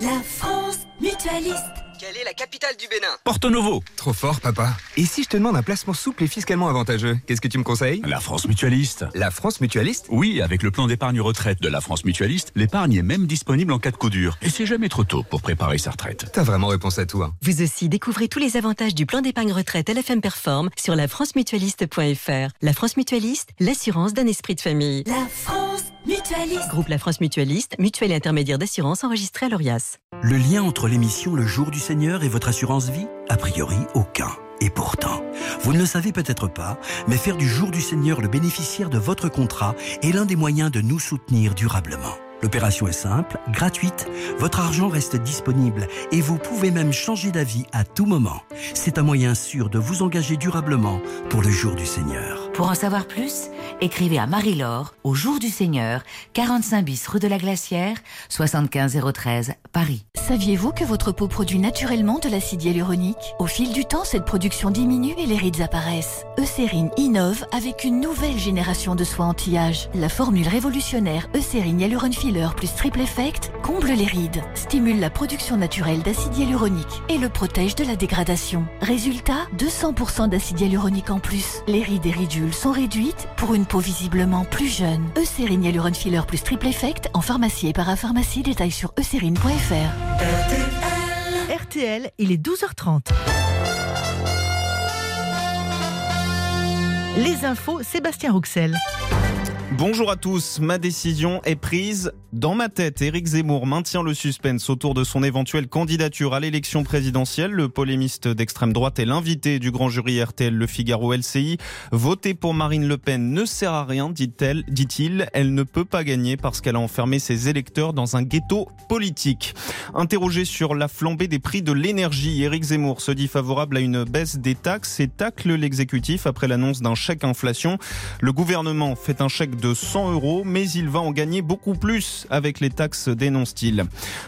la France mutualiste capitale du Bénin Porto Novo. Trop fort, papa. Et si je te demande un placement souple et fiscalement avantageux, qu'est-ce que tu me conseilles? La France Mutualiste. La France Mutualiste? Oui, avec le plan d'épargne retraite de la France Mutualiste, l'épargne est même disponible en cas de coup dur. Et c'est jamais trop tôt pour préparer sa retraite. T'as vraiment réponse à tout. Hein. Vous aussi, découvrez tous les avantages du plan d'épargne retraite LFM Perform sur lafrancemutualiste.fr. La France Mutualiste, l'assurance d'un esprit de famille. La France Mutualiste. Groupe La France Mutualiste, mutuelle et intermédiaire d'assurance enregistré à l'ORIAS. Le lien entre l'émission Le Jour du Seigneur et votre assurance vie A priori, aucun. Et pourtant, vous ne le savez peut-être pas, mais faire du Jour du Seigneur le bénéficiaire de votre contrat est l'un des moyens de nous soutenir durablement. L'opération est simple, gratuite, votre argent reste disponible et vous pouvez même changer d'avis à tout moment. C'est un moyen sûr de vous engager durablement pour le jour du Seigneur. Pour en savoir plus, écrivez à Marie-Laure au jour du Seigneur, 45 bis rue de la Glacière, 75013 Paris. Saviez-vous que votre peau produit naturellement de l'acide hyaluronique? Au fil du temps, cette production diminue et les rides apparaissent. Eucérine innove avec une nouvelle génération de soins anti-âge. La formule révolutionnaire Eucérine Hyaluron Filler plus Triple Effect comble les rides, stimule la production naturelle d'acide hyaluronique et le protège de la dégradation. Résultat, 200% d'acide hyaluronique en plus. Les rides et sont réduites pour une peau visiblement plus jeune. Eucérine Hyaluron Filler plus Triple Effect en pharmacie et parapharmacie. Détail sur eucérine.fr. RTL, il est 12h30. Les infos, Sébastien Rouxel. Bonjour à tous, ma décision est prise dans ma tête. Éric Zemmour maintient le suspense autour de son éventuelle candidature à l'élection présidentielle. Le polémiste d'extrême droite est l'invité du grand jury RTL Le Figaro LCI. Voter pour Marine Le Pen ne sert à rien, dit-elle, dit-il. Elle ne peut pas gagner parce qu'elle a enfermé ses électeurs dans un ghetto politique. Interrogé sur la flambée des prix de l'énergie, Éric Zemmour se dit favorable à une baisse des taxes et tacle l'exécutif après l'annonce d'un chèque inflation. Le gouvernement fait un chèque de 100 euros, mais il va en gagner beaucoup plus avec les taxes, dénonce-t-il.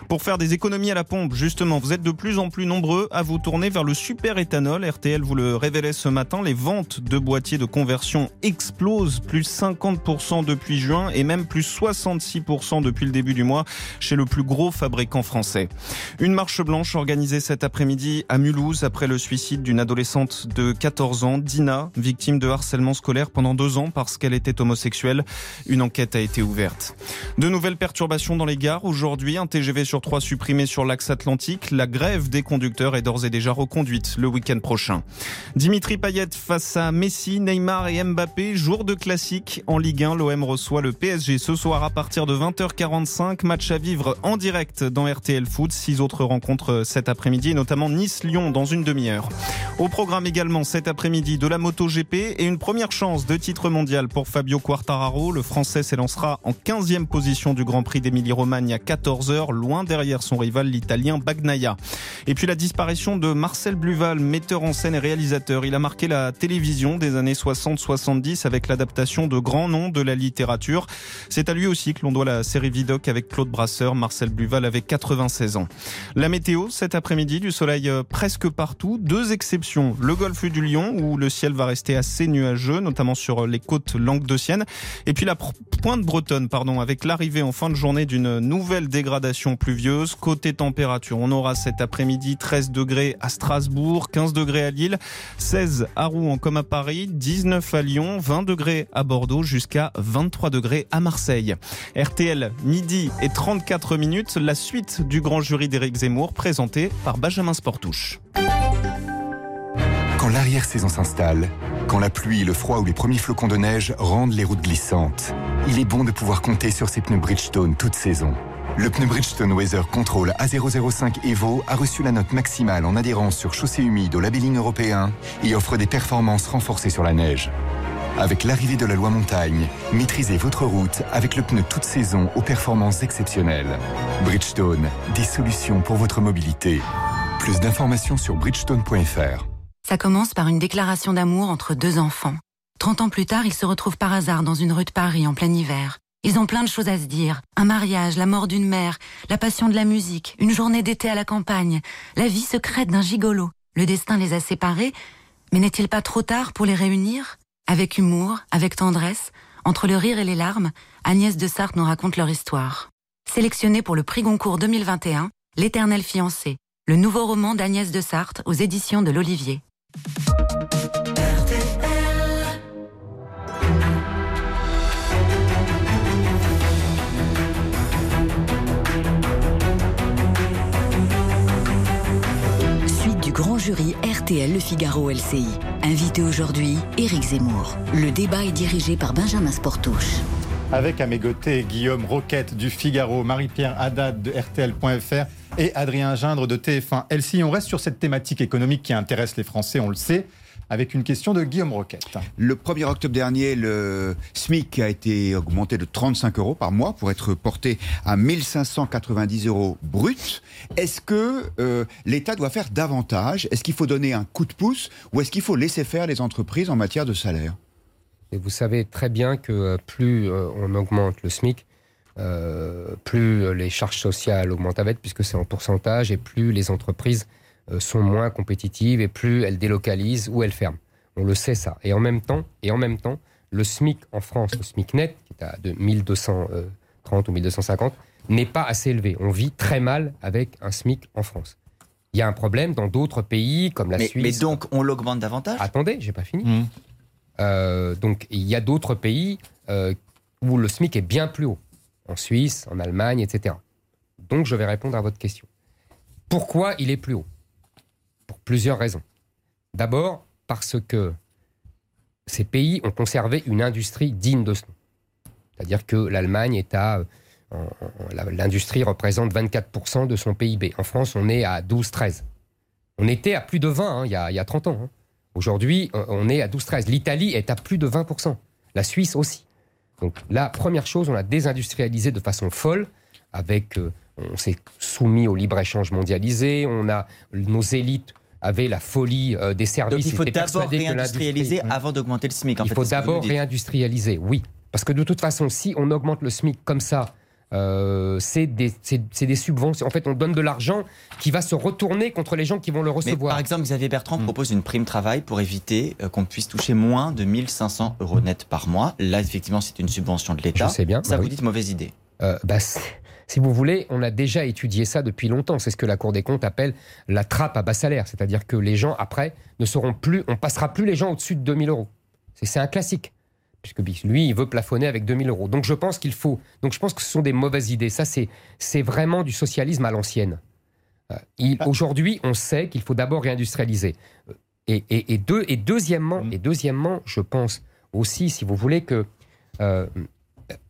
Pour faire des économies à la pompe, justement, vous êtes de plus en plus nombreux à vous tourner vers le super éthanol. RTL vous le révélait ce matin, les ventes de boîtiers de conversion explosent, plus 50% depuis juin et même plus 66% depuis le début du mois chez le plus gros fabricant français. Une marche blanche organisée cet après-midi à Mulhouse après le suicide d'une adolescente de 14 ans, Dina, victime de harcèlement scolaire pendant deux ans parce qu'elle était homosexuelle. Une enquête a été ouverte. De nouvelles perturbations dans les gares. Aujourd'hui, un TGV sur trois supprimé sur l'axe Atlantique. La grève des conducteurs est d'ores et déjà reconduite le week-end prochain. Dimitri Payet face à Messi, Neymar et Mbappé. Jour de classique en Ligue 1. L'OM reçoit le PSG ce soir à partir de 20h45. Match à vivre en direct dans RTL Foot. Six autres rencontres cet après-midi, notamment Nice-Lyon dans une demi-heure. Au programme également cet après-midi de la MotoGP et une première chance de titre mondial pour Fabio Quartararo Le Français s'élancera en 15e position du Grand Prix d'Émilie-Romagne à 14h, loin derrière son rival l'Italien Bagnaia. Et puis la disparition de Marcel Bluval, metteur en scène et réalisateur. Il a marqué la télévision des années 60-70 avec l'adaptation de grands noms de la littérature. C'est à lui aussi que l'on doit la série Vidoc avec Claude Brasseur. Marcel Bluval avait 96 ans. La météo cet après-midi, du soleil euh, presque partout. Deux exceptions. Le golfe du Lion où le ciel va rester assez nuageux, notamment sur les côtes languedociennes. Et puis la pointe bretonne, pardon, avec l'arrivée en fin de journée d'une nouvelle dégradation pluvieuse. Côté température, on aura cet après-midi 13 degrés à Strasbourg, 15 degrés à Lille, 16 à Rouen comme à Paris, 19 à Lyon, 20 degrés à Bordeaux jusqu'à 23 degrés à Marseille. RTL, midi et 34 minutes, la suite du grand jury d'Éric Zemmour présenté par Benjamin Sportouche. Quand l'arrière-saison s'installe, quand la pluie, le froid ou les premiers flocons de neige rendent les routes glissantes, il est bon de pouvoir compter sur ses pneus Bridgestone toute saison. Le pneu Bridgestone Weather Control A005 Evo a reçu la note maximale en adhérence sur chaussée humide au labelling européen et offre des performances renforcées sur la neige. Avec l'arrivée de la loi montagne, maîtrisez votre route avec le pneu toute saison aux performances exceptionnelles. Bridgestone, des solutions pour votre mobilité. Plus d'informations sur bridgestone.fr. Ça commence par une déclaration d'amour entre deux enfants. Trente ans plus tard, ils se retrouvent par hasard dans une rue de Paris en plein hiver. Ils ont plein de choses à se dire. Un mariage, la mort d'une mère, la passion de la musique, une journée d'été à la campagne, la vie secrète d'un gigolo. Le destin les a séparés, mais n'est-il pas trop tard pour les réunir? Avec humour, avec tendresse, entre le rire et les larmes, Agnès de Sarthe nous raconte leur histoire. Sélectionné pour le prix Goncourt 2021, L'éternel fiancé, le nouveau roman d'Agnès de Sarthe aux éditions de l'Olivier. Suite du grand jury RTL Le Figaro LCI. Invité aujourd'hui, Éric Zemmour. Le débat est dirigé par Benjamin Sportouche. Avec à mes côtés Guillaume Roquette du Figaro, Marie-Pierre Haddad de RTL.fr et Adrien Gindre de TF1 LCI. On reste sur cette thématique économique qui intéresse les Français, on le sait avec une question de Guillaume Roquette. Le 1er octobre dernier, le SMIC a été augmenté de 35 euros par mois pour être porté à 1590 euros brut. Est-ce que euh, l'État doit faire davantage? Est-ce qu'il faut donner un coup de pouce ou est-ce qu'il faut laisser faire les entreprises en matière de salaire? Et vous savez très bien que euh, plus euh, on augmente le SMIC, euh, plus les charges sociales augmentent avec, puisque c'est en pourcentage, et plus les entreprises euh, sont moins compétitives et plus elles délocalisent ou elles ferment. On le sait ça. Et en même temps, et en même temps, le SMIC en France, le SMIC net, qui est à de 1230 ou 1250, n'est pas assez élevé. On vit très mal avec un SMIC en France. Il y a un problème dans d'autres pays comme la mais, Suisse. Mais donc on l'augmente davantage? Attendez, j'ai pas fini. Mmh. Euh, donc il y a d'autres pays euh, où le SMIC est bien plus haut, en Suisse, en Allemagne, etc. Donc je vais répondre à votre question. Pourquoi il est plus haut? Pour plusieurs raisons. D'abord, parce que ces pays ont conservé une industrie digne de ce nom. C'est-à-dire que l'Allemagne est à. L'industrie représente 24% de son PIB. En France, on est à 12-13. On était à plus de 20 hein, il, y a, il, y a, 30 ans. Hein. Aujourd'hui, on est à 12-13. L'Italie est à plus de 20%. La Suisse aussi. Donc, la première chose, on a désindustrialisé de façon folle avec. Euh, on s'est soumis au libre-échange mondialisé, on a nos élites avaient la folie euh, des services. Donc il faut d'abord réindustrialiser avant d'augmenter le SMIC. En il fait, faut d'abord réindustrialiser, oui. Parce que de toute façon, si on augmente le SMIC comme ça, euh, c'est des, des, subventions. En fait, on donne de l'argent qui va se retourner contre les gens qui vont le recevoir. Mais par exemple, Xavier Bertrand mmh. propose une prime travail pour éviter euh, qu'on puisse toucher moins de 1500 euros net par mois. Là, effectivement, c'est une subvention de l'État. Je sais bien. Ça, bah vous oui. dites mauvaise idée. Euh, bah, si vous voulez, on a déjà étudié ça depuis longtemps. C'est ce que la Cour des comptes appelle la trappe à bas salaire. C'est-à-dire que les gens, après, ne seront plus, on passera plus les gens au-dessus de 2000 euros. C'est un classique. Puisque lui, il veut plafonner avec 2000 euros. Donc je pense qu'il faut. Donc je pense que ce sont des mauvaises idées. Ça, c'est vraiment du socialisme à l'ancienne. Euh, Aujourd'hui, on sait qu'il faut d'abord réindustrialiser. Et, et, et, deux, et, deuxièmement, et deuxièmement, je pense aussi, si vous voulez, que euh,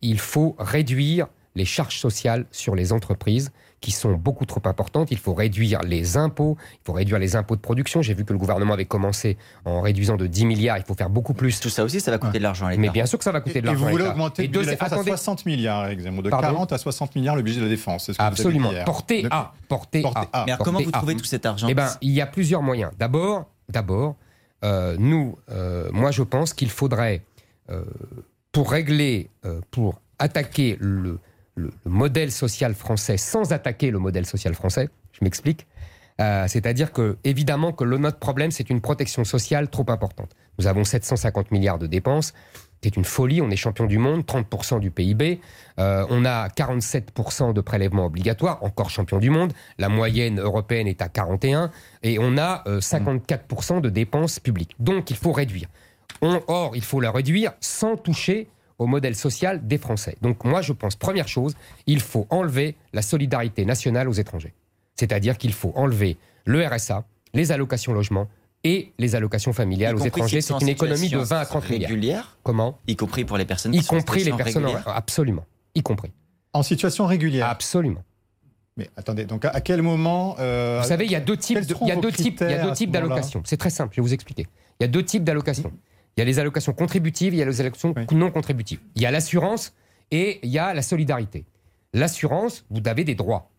il faut réduire les charges sociales sur les entreprises qui sont beaucoup trop importantes. Il faut réduire les impôts, il faut réduire les impôts de production. J'ai vu que le gouvernement avait commencé en réduisant de 10 milliards. Il faut faire beaucoup plus. Tout ça aussi, ça va coûter de l'argent à l'État. Mais bien sûr que ça va coûter de Et l'argent. vous à voulez augmenter Et le budget de la défense attendez. à 60 milliards, Zemmour, de Pardon 40 à 60 milliards le budget de la défense. c'est ce que vous Absolument. Porté à. Porté, à. à. Mais alors, comment vous à. trouvez tout cet argent Eh ben, il y a plusieurs moyens. D'abord, d'abord, euh, nous, euh, moi, je pense qu'il faudrait, euh, pour régler, euh, pour attaquer le, le- le modèle social français sans attaquer le modèle social français, je m'explique. Euh, C'est-à-dire que, évidemment, que le, notre problème, c'est une protection sociale trop importante. Nous avons 750 milliards de dépenses. C'est une folie. On est champion du monde, 30% du PIB. Euh, on a 47% de prélèvements obligatoires, encore champion du monde. La moyenne européenne est à 41. Et on a euh, 54% de dépenses publiques. Donc, il faut réduire. Or, il faut la réduire sans toucher au modèle social des Français. Donc, moi, je pense, première chose, il faut enlever la solidarité nationale aux étrangers. C'est-à-dire qu'il faut enlever le RSA, les allocations logement et les allocations familiales Y aux étrangers. C'est en une économie de situation 20 à 30 milliards. régulière Comment? Y compris pour les personnes Y qui sont en compris les situation personnes... régulière Absolument. Y compris. En situation régulière. Absolument. Mais attendez, donc à, quel moment euh, Vous savez, il y a deux types, il y a vos deux types, il y a critères deux à ce types moment-là? d'allocations. C'est très simple, je vais vous expliquer. Il y a deux types d'allocations. Il y a les allocations contributives, il y a les allocations non contributives. Il y a l'assurance et il y a la solidarité. L'assurance, vous avez des droits.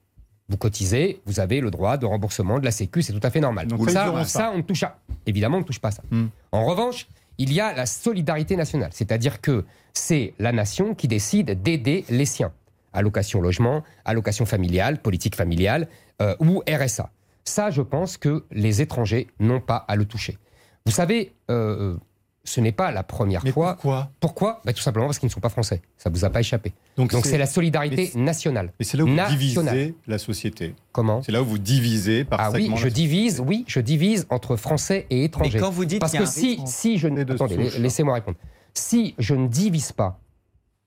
Vous cotisez, vous avez le droit de remboursement de la Sécu, c'est tout à fait normal. Donc, ça, auront ça, on ne touche à. Évidemment, on ne touche pas à ça. Hmm. En revanche, il y a la solidarité nationale, c'est-à-dire que c'est la nation qui décide d'aider les siens. Allocation logement, allocation familiale, politique familiale euh, ou RSA. Ça, je pense que les étrangers n'ont pas à le toucher. Vous savez, euh, ce n'est pas la première Mais fois. pourquoi? Pourquoi? Bah, Tout simplement parce qu'ils ne sont pas français. Ça vous a pas échappé. Donc c'est- la solidarité mais nationale. Et c'est là où vous Nationale. divisez la société. Comment? C'est là où vous divisez par Ah oui, je divise, oui, je divise entre français et étrangers. quand vous dites Parce que si, si je ne... de Attendez, laissez-moi répondre. Si je ne divise pas,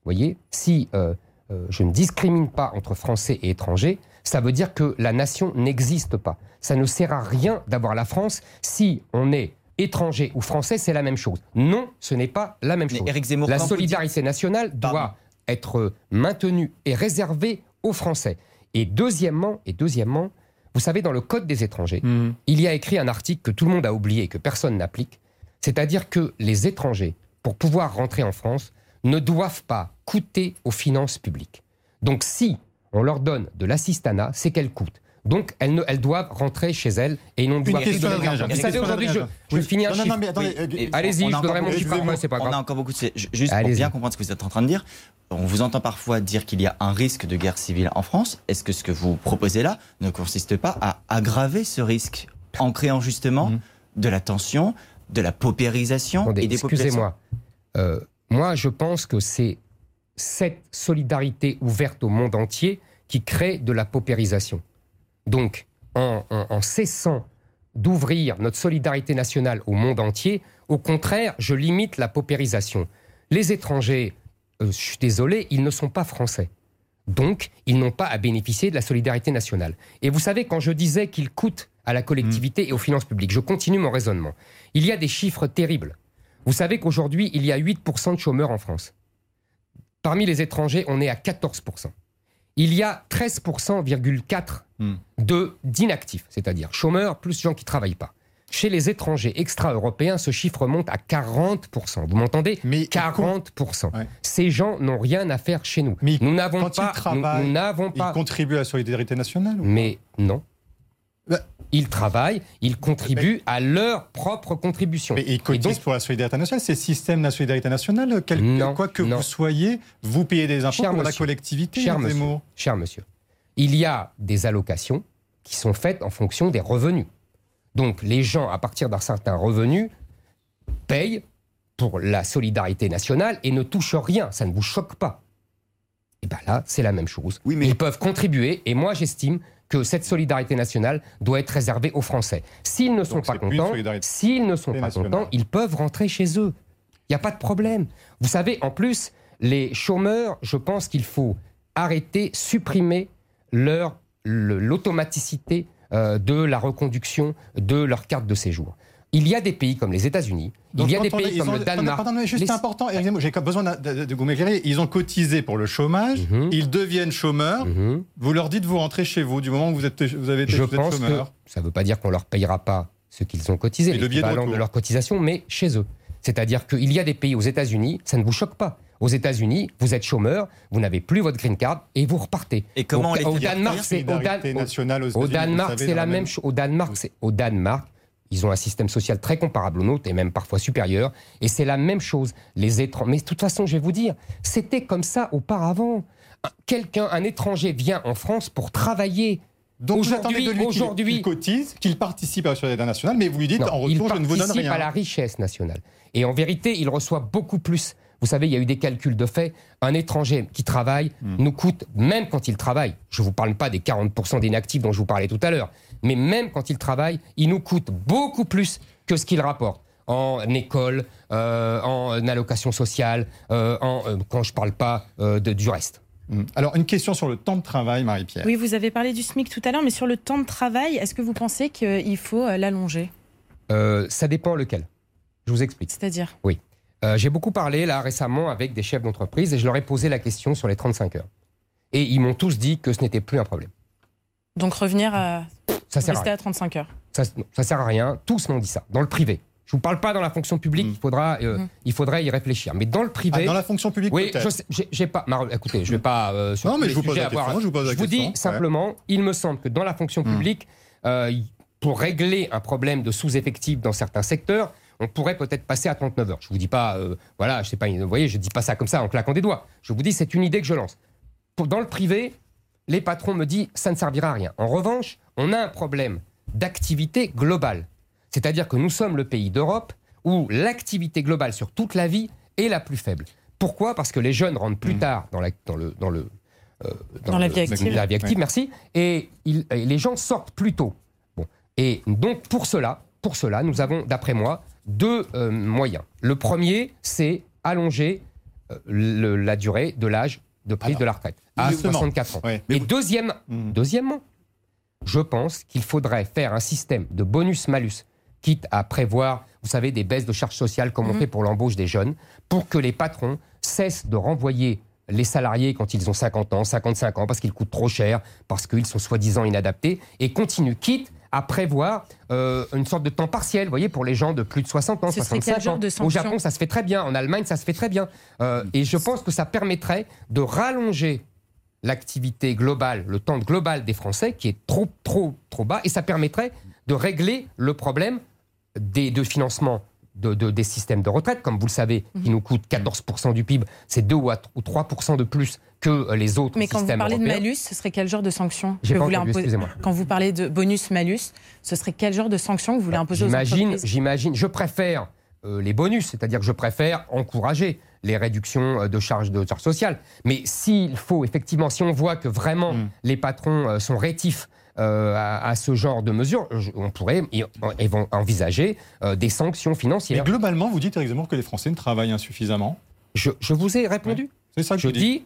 vous voyez, si euh, euh, je ne discrimine pas entre français et étrangers, ça veut dire que la nation n'existe pas. Ça ne sert à rien d'avoir la France si on est étranger ou français, c'est la même chose. Non, ce n'est pas la même Mais chose. Éric Zemmour, la solidarité nationale doit être maintenue et réservée aux Français. Et deuxièmement, et deuxièmement, vous savez, dans le Code des étrangers, Hmm. il y a écrit un article que tout le monde a oublié et que personne n'applique. C'est-à-dire que les étrangers, pour pouvoir rentrer en France, ne doivent pas coûter aux finances publiques. Donc si on leur donne de l'assistanat, c'est qu'elles coûtent. Donc elles, ne- elles doivent rentrer chez elles et ils n'ont Une doivent plus donner. Jean. Vous savez, aujourd'hui, je, je finis un Non, non, chiffre. non, mais attendez, Oui, euh, Allez-y, je donnerai mon chiffre après, c'est pas On a grave. encore beaucoup de... Juste pour bien comprendre ce que vous êtes en train de dire, on vous entend parfois dire qu'il y a un risque de guerre civile en France. Est-ce que ce que vous proposez là ne consiste pas à aggraver ce risque en créant justement Mhm. de la tension, de la paupérisation Attendez, et des excusez-moi. Euh, moi, je pense que c'est cette solidarité ouverte au monde entier qui crée de la paupérisation. Donc, en, en- en cessant d'ouvrir notre solidarité nationale au monde entier, au contraire, je limite la paupérisation. Les étrangers, euh, je suis désolé, ils ne sont pas français. Donc, ils n'ont pas à bénéficier de la solidarité nationale. Et vous savez, quand je disais qu'ils coûtent à la collectivité et aux finances publiques, je continue mon raisonnement. Il y a des chiffres terribles. Vous savez qu'aujourd'hui, il y a 8% de chômeurs en France. Parmi les étrangers, on est à 14%. Il y a 13,4% de d'inactifs, c'est-à-dire chômeurs plus gens qui ne travaillent pas. Chez les étrangers extra-européens, ce chiffre monte à 40%. Vous m'entendez? 40%. Ces gens n'ont rien à faire chez nous. nous n'avons Quand pas. ils travaillent, nous- nous n'avons pas. ils contribuent à la solidarité nationale ou Mais non. Ils travaillent, ils contribuent à leur propre contribution. Mais ils cotisent pour la solidarité nationale. C'est le système de la solidarité nationale. Quel- Non, quoi que non. vous soyez, vous payez des impôts Cher pour la collectivité. cher monsieur, cher monsieur, il y a des allocations qui sont faites en fonction des revenus. Donc les gens, à partir d'un certain revenu, payent pour la solidarité nationale et ne touchent rien. Ça ne vous choque pas. Et bien là, c'est la même chose. Ils peuvent contribuer et moi j'estime que cette solidarité nationale doit être réservée aux Français. S'ils ne sont pas contents, s'ils ne sont pas nationale. contents, ils peuvent rentrer chez eux. Il n'y a pas de problème. Vous savez, en plus, les chômeurs, je pense qu'il faut arrêter, supprimer leur le- l'automaticité euh, de la reconduction de leur carte de séjour. Il y a des pays comme les États-Unis, il y a des pays comme ont- le Danemark. Pardon, mais juste Les- c'est important. J'ai besoin de, de, de vous m'éclairer. Ils ont cotisé pour le chômage. Mhm. Ils deviennent chômeurs. Vous leur dites vous rentrez chez vous du moment où vous, êtes, vous avez été Je vous êtes pense que chômeur. ça ne veut pas dire qu'on leur payera pas ce qu'ils ont cotisé, le de l'équivalent de, leur cotisation, mais chez eux. C'est-à-dire qu'il y a des pays aux États-Unis, ça ne vous choque pas. Aux États-Unis, vous êtes chômeur, vous n'avez plus votre green card et vous repartez. Et comment les au Danemark, c'est au, Dan- au Danemark, c'est la la même même- chose. Au Danemark, c'est au Danemark, ils ont un système social très comparable au nôtre et même parfois supérieur. Et c'est la même chose. Les étrangers. Mais de toute façon, je vais vous dire, c'était comme ça auparavant. Un- Quelqu'un, un étranger vient en France pour travailler. Donc vous attendez de Aujourd'hui, lui qu'il- aujourd'hui, qu'il cotise, qu'il participe à la solidarité nationale, mais vous lui dites non, en il retour je ne vous donne participe rien. à la richesse nationale. Et en vérité, il reçoit beaucoup plus. Vous savez, il y a eu des calculs de fait. Un étranger qui travaille Hmm. nous coûte, même quand il travaille, je ne vous parle pas des 40% d'inactifs dont je vous parlais tout à l'heure, mais même quand il travaille, il nous coûte beaucoup plus que ce qu'il rapporte en école, euh, en allocation sociale, euh, en, euh, quand je ne parle pas euh, de, du reste. Hmm. Alors une question sur le temps de travail, Marie-Pierre. Oui, vous avez parlé du SMIC tout à l'heure, mais sur le temps de travail, est-ce que vous pensez qu'il faut l'allonger? Euh, ça dépend lequel. Je vous explique. C'est-à-dire? Oui. Euh, J'ai beaucoup parlé là récemment avec des chefs d'entreprise et je leur ai posé la question sur les 35 heures. Et ils m'ont tous dit que ce n'était plus un problème. Donc revenir à Ça sert à rester à 35 heures. Ça, non, ça sert à rien. Tous m'ont dit ça. Dans le privé. Je vous parle pas dans la fonction publique. Il faudra, euh, Mm. il faudrait y réfléchir. Mais dans le privé. Ah, dans la fonction publique Oui, j'ai pas. Mar- écoutez, je vais pas. euh, sur Non, mais je vous pose la avoir- question, je vous pose la vous question, dis ouais. simplement, il me semble que dans la fonction Mm. publique, euh, pour régler un problème de sous-effectif dans certains secteurs, on pourrait peut-être passer à 39 heures. Je vous dis pas, euh, voilà, je sais pas, vous voyez, je dis pas ça comme ça en claquant des doigts. Je vous dis, c'est une idée que je lance. Pour- dans le privé, les patrons me disent, ça ne servira à rien. En revanche, on a un problème d'activité globale. C'est-à-dire que nous sommes le pays d'Europe où l'activité globale sur toute la vie est la plus faible. Pourquoi? Parce que les jeunes rentrent plus tard dans, la- dans le, dans le, euh, Dans la le- vie active. la vie active, Ouais. merci. Et, les gens sortent plus tôt. Bon. Et donc, pour cela, pour cela, nous avons, d'après moi, deux euh, moyens. Le premier, c'est allonger euh, le- la durée de l'âge de prise de la retraite à justement, 64 ans. ouais. Et deuxième, Hmm. deuxièmement, je pense qu'il faudrait faire un système de bonus-malus, quitte à prévoir, vous savez, des baisses de charges sociales comme on Mhm. fait pour l'embauche des jeunes, pour que les patrons cessent de renvoyer les salariés quand ils ont 50 ans, 55 ans, parce qu'ils coûtent trop cher, parce qu'ils sont soi-disant inadaptés, et continuent, quitte à prévoir euh, une sorte de temps partiel, vous voyez, pour les gens de plus de 60 ans, Ce serait 65 quel genre ans. Au Japon, ça se fait très bien. En Allemagne, ça se fait très bien. Euh, et je pense que ça permettrait de rallonger l'activité globale, le temps global des Français, qui est trop, trop, trop bas, et ça permettrait de régler le problème des, de financement de, de- des systèmes de retraite, comme vous le savez, Mhm. qui nous coûtent 14% du PIB, c'est 2 ou, à- ou 3% de plus que euh, les autres Mais quand vous parlez de malus, ce serait quel genre de sanction que vous voulez imposer excusez-moi. Quand vous parlez de bonus-malus, ce serait quel genre de sanction que vous voulez imposer aux J'imagine, entreprises j'imagine, je préfère euh, les bonus, c'est-à-dire que je préfère encourager les réductions euh, de charges de charges sociales. Mais s'il faut effectivement, si on voit que vraiment Hmm. les patrons sont rétifs euh, à, à ce genre de mesures, je- on pourrait envisager euh, des sanctions Mais financières. globalement, vous dites, Zemmour, que les Français ne travaillent insuffisamment. Je, je vous ai répondu. C'est ça que Je dites. dis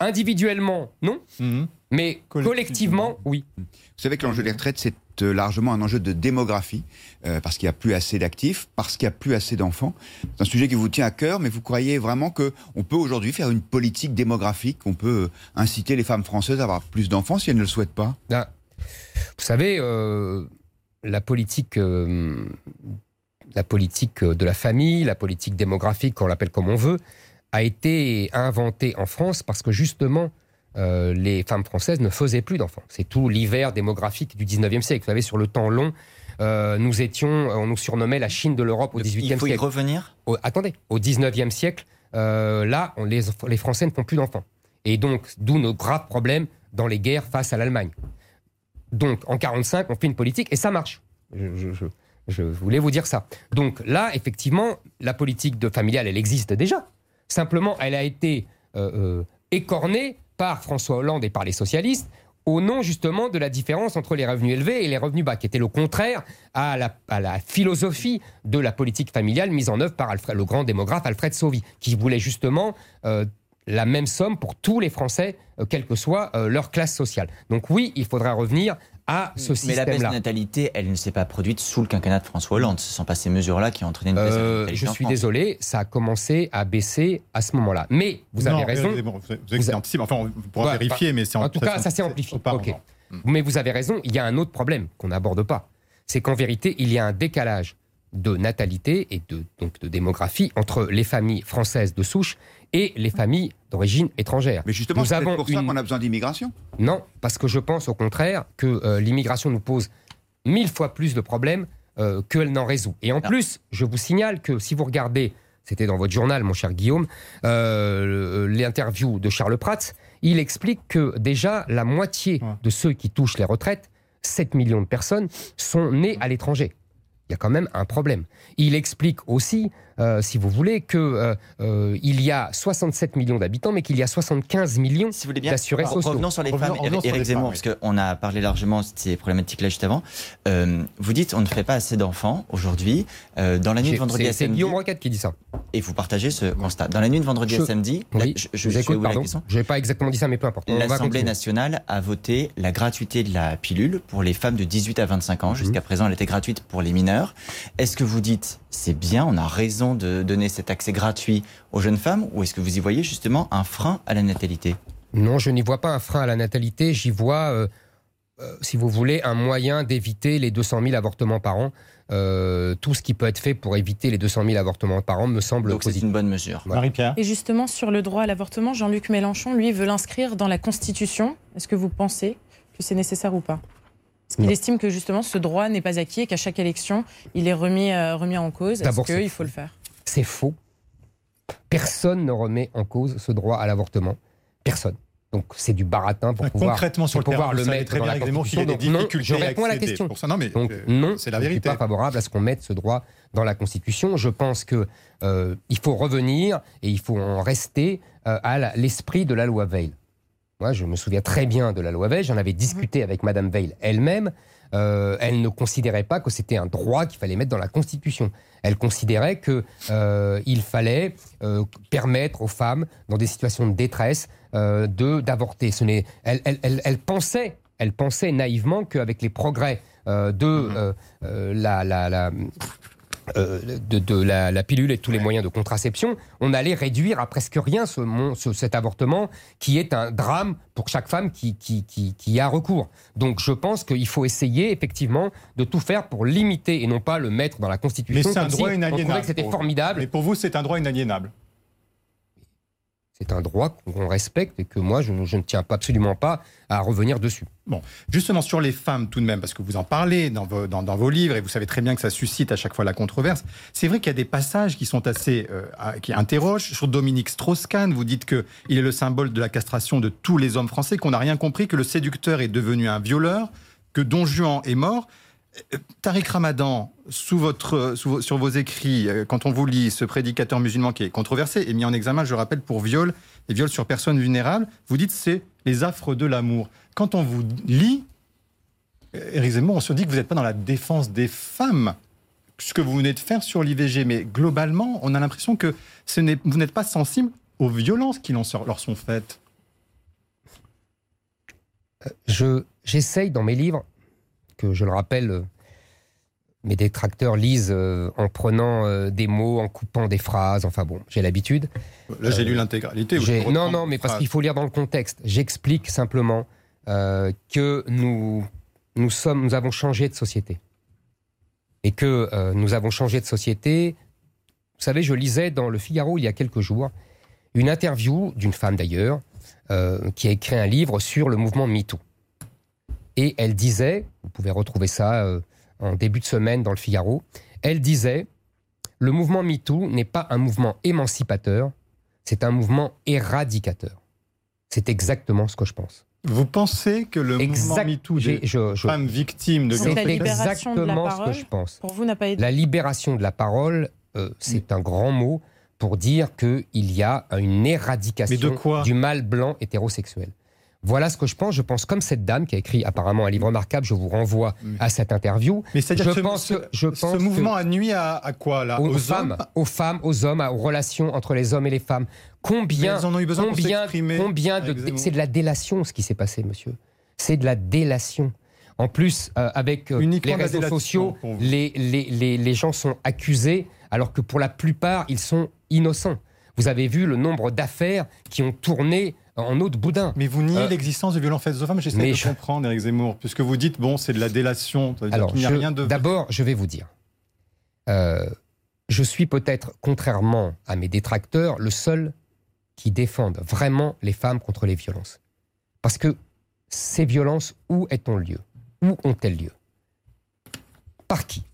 individuellement non, Mhm. mais collectivement oui. Vous savez que l'enjeu des retraites, c'est euh, largement un enjeu de démographie, euh, parce qu'il n'y a plus assez d'actifs, parce qu'il n'y a plus assez d'enfants. C'est un sujet qui vous tient à cœur, mais vous croyez vraiment qu'on peut aujourd'hui faire une politique démographique, qu'on peut inciter les femmes françaises à avoir plus d'enfants si elles ne le souhaitent pas? Ah, Vous savez, euh, la politique, euh, la politique de la famille, la politique démographique, qu'on l'appelle comme on veut, a été inventée en France parce que justement, euh, les femmes françaises ne faisaient plus d'enfants. C'est tout l'hiver démographique du 19e siècle. Vous savez, sur le temps long, euh, nous étions, on nous surnommait la Chine de l'Europe au 18e Il faut y siècle. revenir? Au- attendez, au 19e siècle, euh, là, on- les, les Français ne font plus d'enfants. Et donc, d'où nos graves problèmes dans les guerres face à l'Allemagne. Donc, en 45, on fait une politique et ça marche. Je, voulais vous dire ça. Donc là, effectivement, la politique de familiale, elle existe déjà. Simplement, elle a été euh, euh, écornée par François Hollande et par les socialistes au nom justement de la différence entre les revenus élevés et les revenus bas, qui était le contraire à la, philosophie de la politique familiale mise en œuvre par le grand démographe Alfred Sauvy, qui voulait justement euh, la même somme pour tous les Français, euh, quelle que soit euh, leur classe sociale. Donc oui, il faudra revenir à ce Mais la baisse de système-là. natalité, elle ne s'est pas produite sous le quinquennat de François Hollande. Ce ne sont pas ces mesures-là qui ont entraîné une baisse de Euh, natalité je en suis France. désolé, ça a commencé à baisser à ce moment-là. Mais vous avez Non, raison. bon, vous savez que c'est anticipé. Enfin, on pourra Ouais, vérifier, mais c'est en tout cas, ça s'est amplifié. Ok. Mais vous avez raison, il y a un autre problème qu'on n'aborde pas. C'est qu'en vérité, il y a un décalage de natalité et de, donc de démographie entre les familles françaises de souche et les familles d'origine étrangère. Mais justement, c'est pour ça une- qu'on a besoin d'immigration. Non, parce que je pense au contraire que euh, l'immigration nous pose mille fois plus de problèmes euh, qu'elle n'en résout. Et en plus, je vous signale que si vous regardez, c'était dans votre journal, mon cher Guillaume, euh, l'interview de Charles Prats, il explique que déjà la moitié de ceux qui touchent les retraites, 7 millions de personnes, sont nés à l'étranger. Il y a quand même un problème. Il explique aussi, euh, si vous voulez, que euh, euh, il y a 67 millions d'habitants, mais qu'il y a 75 millions d'assurés Re- sociaux. Revenons sur les femmes, Éric Zemmour, parce qu'on a parlé largement de ces problématiques-là juste avant. Euh, vous dites on ne fait pas assez d'enfants aujourd'hui. Euh, dans la nuit de vendredi c'est- à c'est samedi. Guillaume Roquette qui dit ça. Et vous partagez ce constat. Dans la nuit de vendredi Je- à samedi, Oui, là, je, je, écoute, la pardon. Je n'ai pas exactement dit ça, mais peu importe. L'Assemblée nationale a voté la gratuité de la pilule pour les femmes de 18 à 25 Mhm. ans. Jusqu'à présent, elle était gratuite pour les mineurs. Est-ce que vous dites c'est bien, on a raison de donner cet accès gratuit aux jeunes femmes, ou est-ce que vous y voyez justement un frein à la natalité? Non, je n'y vois pas un frein à la natalité. J'y vois, euh, euh, si vous voulez, un moyen d'éviter les 200 000 avortements par an. Euh, tout ce qui peut être fait pour éviter les 200 000 avortements par an me semble Donc c'est une bonne mesure. Marie-Pierre? Et justement, sur le droit à l'avortement, Jean-Luc Mélenchon, lui, veut l'inscrire dans la Constitution. Est-ce que vous pensez que c'est nécessaire ou pas? Parce qu'il estime que justement ce droit n'est pas acquis et qu'à chaque élection, il est remis, euh, remis en cause. Est-ce qu'il faut le faire? C'est faux. Personne ne remet en cause ce droit à l'avortement. Personne. Donc c'est du baratin pour pouvoir, concrètement, sur pour le pouvoir le mettre très dans bien, la Constitution. Donc non, difficultés je réponds à la question. Pour ça, non, mais, Donc euh, non, c'est la je ne suis vérité. pas favorable à ce qu'on mette ce droit dans la Constitution. Je pense que euh, il faut revenir et il faut en rester euh, à l'esprit de la loi Veil. Moi, je me souviens très bien de la loi Veil. J'en avais discuté avec Madame Veil elle-même. Euh, elle ne considérait pas que c'était un droit qu'il fallait mettre dans la Constitution. Elle considérait que euh, il fallait euh, permettre aux femmes, dans des situations de détresse, euh, de d'avorter. Ce n'est, elle, elle, elle, elle pensait, elle pensait naïvement qu'avec les progrès de la, la, la euh, de, de la, la pilule et tous les moyens de contraception, on allait réduire à presque rien ce, mon- ce- cet avortement qui est un drame pour chaque femme qui, qui, qui, a recours. Donc je pense qu'il faut essayer effectivement de tout faire pour limiter et non pas le mettre dans la Mais Constitution. c'est un si droit on inaliénable. que c'était formidable. Mais pour vous, c'est un droit inaliénable. C'est un droit qu'on respecte et que moi je, ne- tiens absolument pas à revenir dessus. Bon, justement sur les femmes tout de même, parce que vous en parlez dans vos, livres et vous savez très bien que ça suscite à chaque fois la controverse. C'est vrai qu'il y a des passages qui sont assez, euh, qui interrogent. Sur Dominique Strauss-Kahn, vous dites que il est le symbole de la castration de tous les hommes français, qu'on n'a rien compris, que le séducteur est devenu un violeur, que Don Juan est mort. Tariq Ramadan, sur vos écrits, euh, quand on vous lit, ce prédicateur musulman qui est controversé est mis en examen, je rappelle, pour viol et viol sur personnes vulnérables. Vous dites c'est les affres de l'amour. Quand on vous lit, euh, Éric on se dit que vous n'êtes pas dans la défense des femmes, ce que vous venez de faire sur l'IVG, mais globalement, on a l'impression que vous n'êtes pas sensible aux violences qui leur sont- faites. je j'essaye dans mes livres que je le rappelle euh, mes détracteurs lisent euh, en prenant euh, des mots en coupant des phrases enfin bon j'ai l'habitude Là, j'ai lu l'intégralité. non non mais parce qu'il faut lire dans le contexte j'explique simplement que nous nous sommes nous avons changé de société et que nous avons changé de société vous savez je lisais dans le Figaro il y a quelques jours une interview d'une femme d'ailleurs euh, qui a écrit un livre sur le mouvement MeToo. Et elle disait, vous pouvez retrouver ça euh, en début de semaine dans le Figaro, elle disait, le mouvement MeToo n'est pas un mouvement émancipateur, c'est un mouvement éradicateur. C'est exactement ce que je pense. Vous pensez que le Exact- mouvement MeToo des je- je- femmes victimes de C'est Donc la libération de la exactement ce parole, que je pense. Pour vous, n'a pas été. La libération de la parole, euh, c'est un grand mot pour dire qu'il y a une éradication Mais de quoi du mâle blanc hétérosexuel. Voilà ce que je pense. Je pense comme cette dame qui a écrit apparemment un livre remarquable. Je vous renvoie à cette interview. Mais c'est-à-dire je que ce- pense, ce, je pense mouvement a nuit à, à quoi là? Aux, Aux femmes, hommes? aux femmes, aux hommes, aux relations entre les hommes et les femmes. Combien, en ont eu besoin pour combien, s'exprimer, combien de, Zemmour. c'est de la délation ce qui s'est passé, monsieur. C'est de la délation. En plus, euh, avec euh, les réseaux sociaux, pour les, les, les, les gens sont accusés, alors que pour la plupart, ils sont innocents. Vous avez vu le nombre d'affaires qui ont tourné en eau de boudin. Mais vous niez Euh, l'existence de violences faites aux femmes, j'essaie de je- comprendre, Éric Zemmour, puisque vous dites, bon, c'est de la délation, Alors, n'y a je- rien de... d'abord, je vais vous dire. Euh, je suis peut-être, contrairement à mes détracteurs, le seul qui défende vraiment les femmes contre les violences. Parce que ces violences, où est-on lieu? Où ont-elles lieu? Par qui?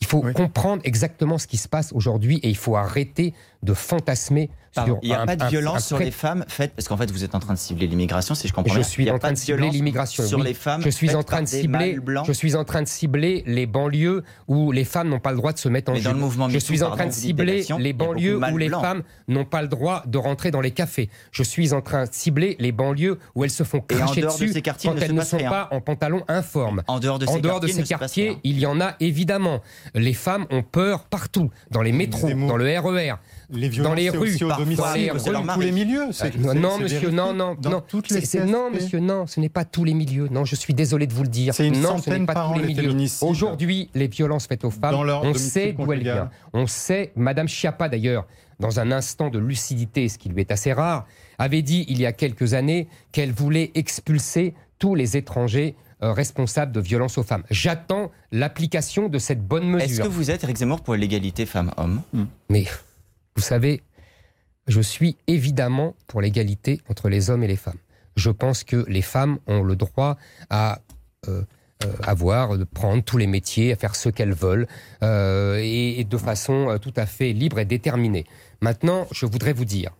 Il faut comprendre exactement ce qui se passe aujourd'hui et il faut arrêter de fantasmer Pardon, sur il n'y a un- pas de un- violence un sur les femmes faites parce qu'en fait vous êtes en train de cibler l'immigration si je comprends je bien. suis y a en train de cibler l'immigration. sur oui. les femmes. Je suis en train de cibler. Je suis en train de cibler les banlieues où les femmes n'ont pas le droit de se mettre en Mais dans jupe. le mouvement Je suis en train de cibler les banlieues où les femmes n'ont pas le droit de rentrer dans les cafés. Je suis en train de cibler les banlieues où elles se font cracher de dessus ces quartiers, quand ne elles ne sont rien. pas en pantalon informe. En dehors de ces en dehors de quartiers, il ces quartiers, il y en a évidemment. Les femmes ont peur partout, dans les métros, dans le RER, Les dans les rues, aussi au parfois, domicile, dans c'est tous les milieux. non, c'est monsieur, non, non, non. non, monsieur, non, ce n'est pas tous les milieux. Non, je suis désolé de vous le dire. C'est une non, ce n'est pas par tous les les milieux. Aujourd'hui, les violences faites aux femmes, on sait d'où elles viennent. On sait, Madame Schiappa d'ailleurs, dans un instant de lucidité, ce qui lui est assez rare, avait dit il y a quelques années qu'elle voulait expulser tous les étrangers euh, responsables de violences aux femmes. J'attends l'application de cette bonne mesure. Est-ce que vous êtes Eric Zemmour pour l'égalité femmes-hommes? Mais vous savez, je suis évidemment pour l'égalité entre les hommes et les femmes. Je pense que les femmes ont le droit à euh, euh, avoir, de prendre tous les métiers, à faire ce qu'elles veulent, euh, et, et de façon tout à fait libre et déterminée. Maintenant, je voudrais vous dire,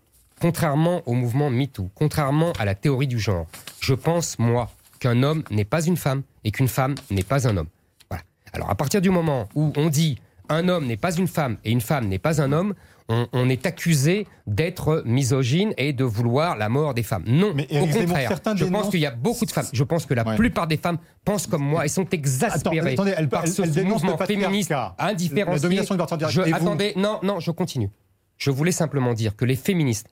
contrairement au mouvement MeToo, contrairement à la théorie du genre, je pense, moi, qu'un homme n'est pas une femme et qu'une femme n'est pas un homme. Voilà. Alors à partir du moment où on dit un homme n'est pas une femme et une femme n'est pas un homme, on, on est accusé d'être misogyne et de vouloir la mort des femmes. Non, Mais au contraire. Je pense qu'il y a beaucoup de femmes. Je pense que la Ouais. plupart des femmes pensent comme moi et sont exaspérées attendez, elle- par elle- ce elle dénonce mouvement le féministe la domination. Je- Et attendez, non, non, je continue. Je voulais simplement dire que les féministes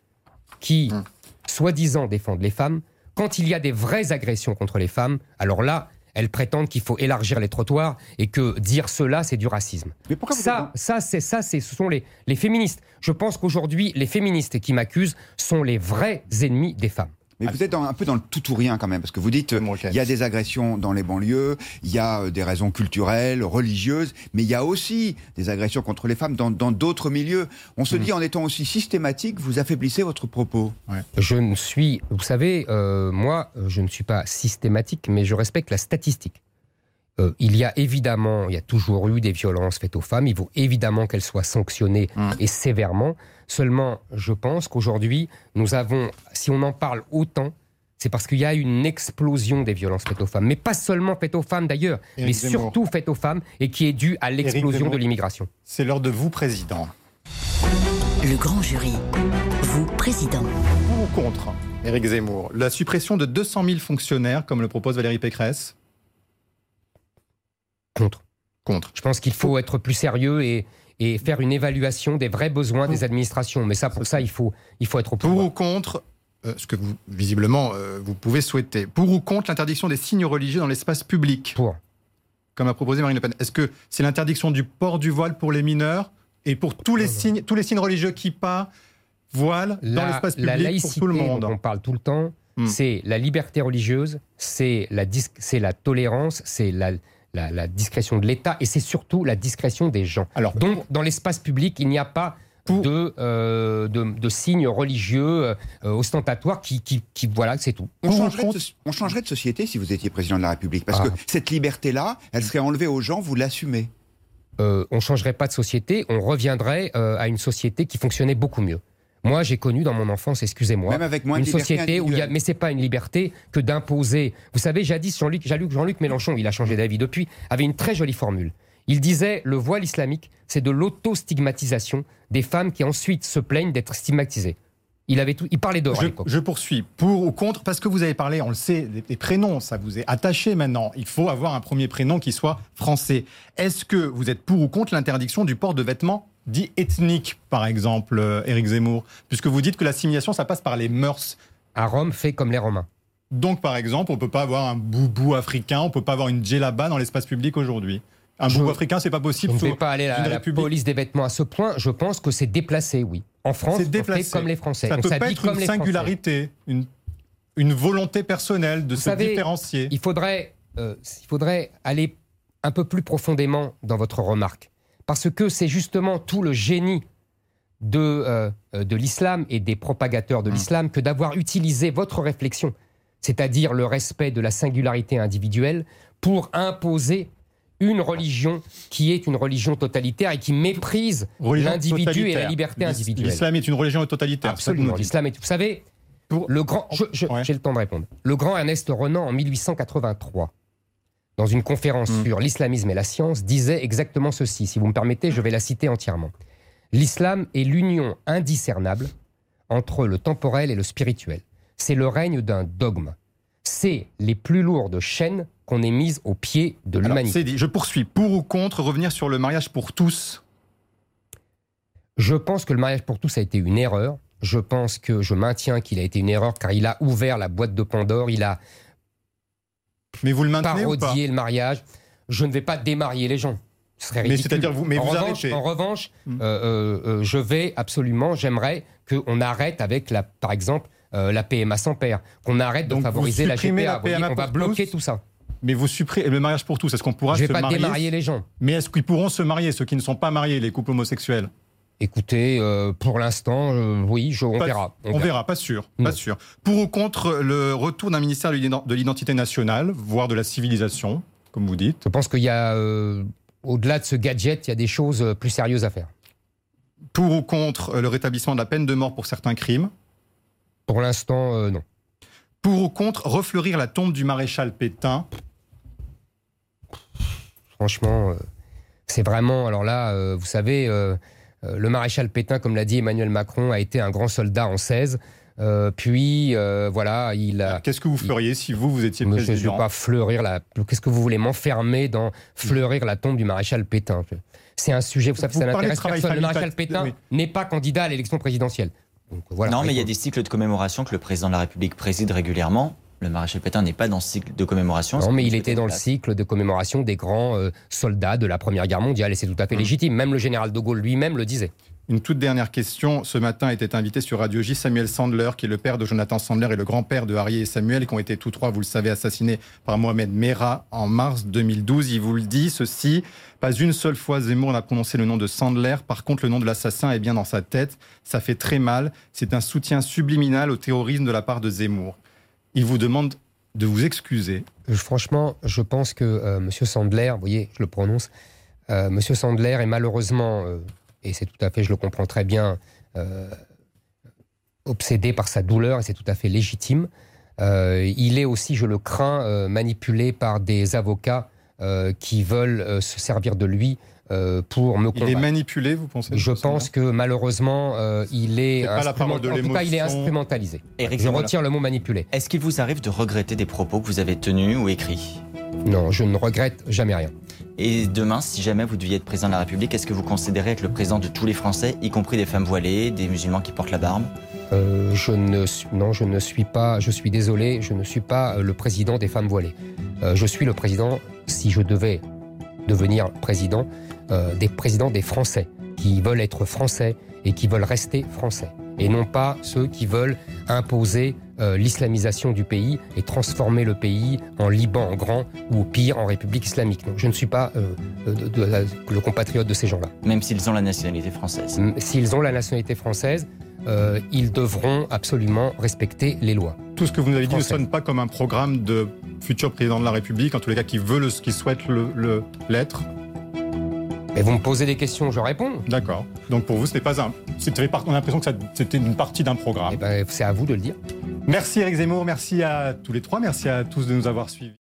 qui, Hum. soi-disant, défendent les femmes, quand il y a des vraies agressions contre les femmes, alors là, elles prétendent qu'il faut élargir les trottoirs et que dire cela, c'est du racisme. ça, ça, c'est ça, c'est ce sont les, les féministes. Je pense qu'aujourd'hui, les féministes qui m'accusent sont les vrais ennemis des femmes. Mais vous êtes dans- un peu dans le tout ou rien quand même, parce que vous dites euh, il y a des agressions dans les banlieues, il y a euh, des raisons culturelles, religieuses, mais il y a aussi des agressions contre les femmes dans dans d'autres milieux. On Mmh. se dit en étant aussi systématique, vous affaiblissez votre propos. Je ne suis, vous savez, euh, moi, je ne suis pas systématique, mais je respecte la statistique. Euh, il y a évidemment, il y a toujours eu des violences faites aux femmes. Il faut évidemment qu'elles soient sanctionnées et sévèrement. Seulement, je pense qu'aujourd'hui, nous avons, si on en parle autant, c'est parce qu'il y a une explosion des violences faites aux femmes. Mais pas seulement faites aux femmes d'ailleurs, mais surtout faites aux femmes et qui est due à l'explosion de l'immigration. C'est l'heure de vous, président. Le grand jury. Vous, président. Pour ou contre, Éric Zemmour, la suppression de 200 000 fonctionnaires, comme le propose Valérie Pécresse? Contre. Contre. Je pense qu'il faut être plus sérieux et, et faire une évaluation des vrais besoins des administrations. Mais ça, pour ça, il faut, il faut être au Pour ou contre euh, ce que vous, visiblement, euh, vous pouvez souhaiter. Pour ou contre l'interdiction des signes religieux dans l'espace public Pour. Comme a proposé Marine Le Pen. Est-ce que c'est l'interdiction du port du voile pour les mineurs et pour tous les signes, tous les signes religieux qui pas voile dans La- l'espace la public laïcité pour tout le monde dont on parle tout le temps, c'est la liberté religieuse, c'est la, c'est la tolérance, c'est la, la, la discrétion de l'État et c'est surtout la discrétion des gens. Donc, dans l'espace public, il n'y a pas de, euh, de, de signes religieux euh, ostentatoires qui, qui, qui- voilà, c'est tout. On changerait, de, on changerait de société si vous étiez président de la République, parce Ah. que cette liberté-là, elle serait enlevée aux gens, vous l'assumez. euh, on changerait pas de société, on reviendrait euh, à une société qui fonctionnait beaucoup mieux. Moi, j'ai connu dans mon enfance, excusez-moi, une société où il y a, mais c'est pas une liberté que d'imposer. Vous savez, jadis Jean-Luc, Jean-Luc, Jean-Luc Mélenchon, il a changé d'avis depuis, avait une très jolie formule. Il disait le voile islamique, c'est de l'auto-stigmatisation des femmes qui ensuite se plaignent d'être stigmatisées. Il avait tout, il parlait d'or Je, je poursuis. Pour ou contre Parce que vous avez parlé, on le sait, des, des prénoms, ça vous est attaché maintenant. Il faut avoir un premier prénom qui soit français. Est-ce que vous êtes pour ou contre l'interdiction du port de vêtements dits ethniques, par exemple, euh, Éric Zemmour Puisque vous dites que l'assimilation, ça passe par les mœurs. À Rome, fait comme les Romains. Donc, par exemple, on peut pas avoir un boubou africain, on peut pas avoir une djellaba dans l'espace public aujourd'hui. Un boubou africain, c'est pas possible. Je ne vais pas aller à la, police des vêtements à ce point. Je pense que c'est déplacé, oui. En France, C'est on déplacé. fait comme les Français. Ça on peut pas être une singularité, une, une volonté personnelle de Vous se savez, différencier. Il faudrait, euh, il faudrait aller un peu plus profondément dans votre remarque. Parce que c'est justement tout le génie de, euh, euh, de l'islam et des propagateurs de l'islam que d'avoir utilisé votre réflexion, c'est-à-dire le respect de la singularité individuelle, pour imposer une religion qui est une religion totalitaire et qui méprise l'individu et la liberté individuelle. L'islam est une religion totalitaire. Absolument. L'islam est. Vous savez, le grand. J'ai le temps de répondre. Le grand Ernest Renan, en 1883, dans une conférence Hmm. sur l'islamisme et la science, disait exactement ceci. Si vous me permettez, je vais la citer entièrement. L'islam est l'union indiscernable entre le temporel et le spirituel. C'est le règne d'un dogme. C'est les plus lourdes chaînes qu'on ait mises au pied de l'humanité. Je poursuis. Pour ou contre revenir sur le mariage pour tous? Je pense que le mariage pour tous a été une erreur. Je pense que je maintiens qu'il a été une erreur car il a ouvert la boîte de Pandore, il a Mais vous le maintenez ou pas parodié le mariage. Je ne vais pas démarier les gens. Ce serait Mais ridicule. c'est-à-dire vous- mais en vous revanche, arrêtez. En revanche, euh, euh, euh, je vais absolument, j'aimerais qu'on arrête avec, la, par exemple, euh, la PMA sans père, qu'on arrête de Donc, favoriser la GPA. la Vous voyez, PMA on va bloquer tous tout ça. Mais vous supprimez le mariage pour tous. Est-ce qu'on pourra Je vais se pas marier démarier les gens. Mais est-ce qu'ils pourront se marier, ceux qui ne sont pas mariés, les couples homosexuels? Écoutez, euh, pour l'instant, euh, oui, je- on Pas- verra. On, verra. pas sûr. Pas sûr. Pour ou contre le retour d'un ministère de l'ident- de l'identité nationale, voire de la civilisation, comme vous dites? Je pense qu'il y a, euh, au-delà de ce gadget, il y a des choses plus sérieuses à faire. Pour ou contre le rétablissement de la peine de mort pour certains crimes? Pour l'instant, non. Pour ou contre refleurir la tombe du maréchal Pétain? Franchement, c'est vraiment. Alors là, vous savez, le maréchal Pétain, comme l'a dit Emmanuel Macron, a été un grand soldat en 16. Euh, puis, euh, voilà, il a. Qu'est-ce que vous feriez si vous, vous étiez Je ne vais président pas fleurir la. Qu'est-ce que vous voulez m'enfermer dans fleurir la tombe du maréchal Pétain C'est un sujet, vous savez, Vous ça n'intéresse personne. Le maréchal Pétain oui. n'est pas candidat à l'élection présidentielle. Donc, voilà, non, mais il y a des cycles de commémoration que le président de la République préside régulièrement. Le maréchal Pétain n'est pas dans ce cycle de commémoration. Non, mais il était dans le cycle de commémoration des grands euh, soldats de la Première Guerre mondiale, et c'est tout à fait légitime. Même le général de Gaulle lui-même le disait. Une toute dernière question. Ce matin était invité sur Radio J Samuel Sandler, qui est le père de Jonathan Sandler et le grand-père de Harry et Samuel, qui ont été tous trois, vous le savez, assassinés par Mohamed Merah en mars 2012. Il vous le dit, ceci, pas une seule fois Zemmour n'a prononcé le nom de Sandler. Par contre, le nom de l'assassin est bien dans sa tête. Ça fait très mal. C'est un soutien subliminal au terrorisme de la part de Zemmour. Il vous demande de vous excuser. Euh, Franchement, je pense que euh, Monsieur Sandler, vous voyez, je le prononce, euh, Monsieur Sandler est malheureusement, euh, et c'est tout à fait, je le comprends très bien, euh, obsédé par sa douleur, et c'est tout à fait légitime. Il est aussi, je le crains, manipulé par des avocats qui veulent se servir de lui euh, pour me Il est combattre. manipulé, vous pensez Je pense que malheureusement, euh, il est, C'est pas la parole de en tout cas, il est instrumentalisé. Éric je Zemmour. retire le mot manipulé. Est-ce qu'il vous arrive de regretter des propos que vous avez tenus ou écrits? Non, je ne regrette jamais rien. Et demain, si jamais vous deviez être président de la République, est-ce que vous considérez être le président de tous les Français, y compris des femmes voilées, des musulmans qui portent la barbe? Euh, je ne suis, non, je ne suis pas. Je suis désolé, je ne suis pas le président des femmes voilées. Euh, je suis le président, si je devais devenir président, euh, des présidents des Français qui veulent être français et qui veulent rester français, et non pas ceux qui veulent imposer euh, l'islamisation du pays et transformer le pays en Liban en grand ou au pire en République islamique. Je ne suis pas euh, de- de- de- le compatriote de ces gens-là. Même s'ils ont la nationalité française. S'ils ont la nationalité française, euh, ils devront absolument respecter les lois. Tout ce que vous nous avez dit ne sonne pas comme un programme de futur président de la République, en tous les cas qui veut le, qui souhaite le- le- Mais vous me posez des questions, je réponds. D'accord. Donc pour vous, ce n'est pas un. On a l'impression que c'était une partie d'un programme. Eh ben, c'est à vous de le dire. Merci Eric Zemmour, merci à tous les trois, merci à tous de nous avoir suivis.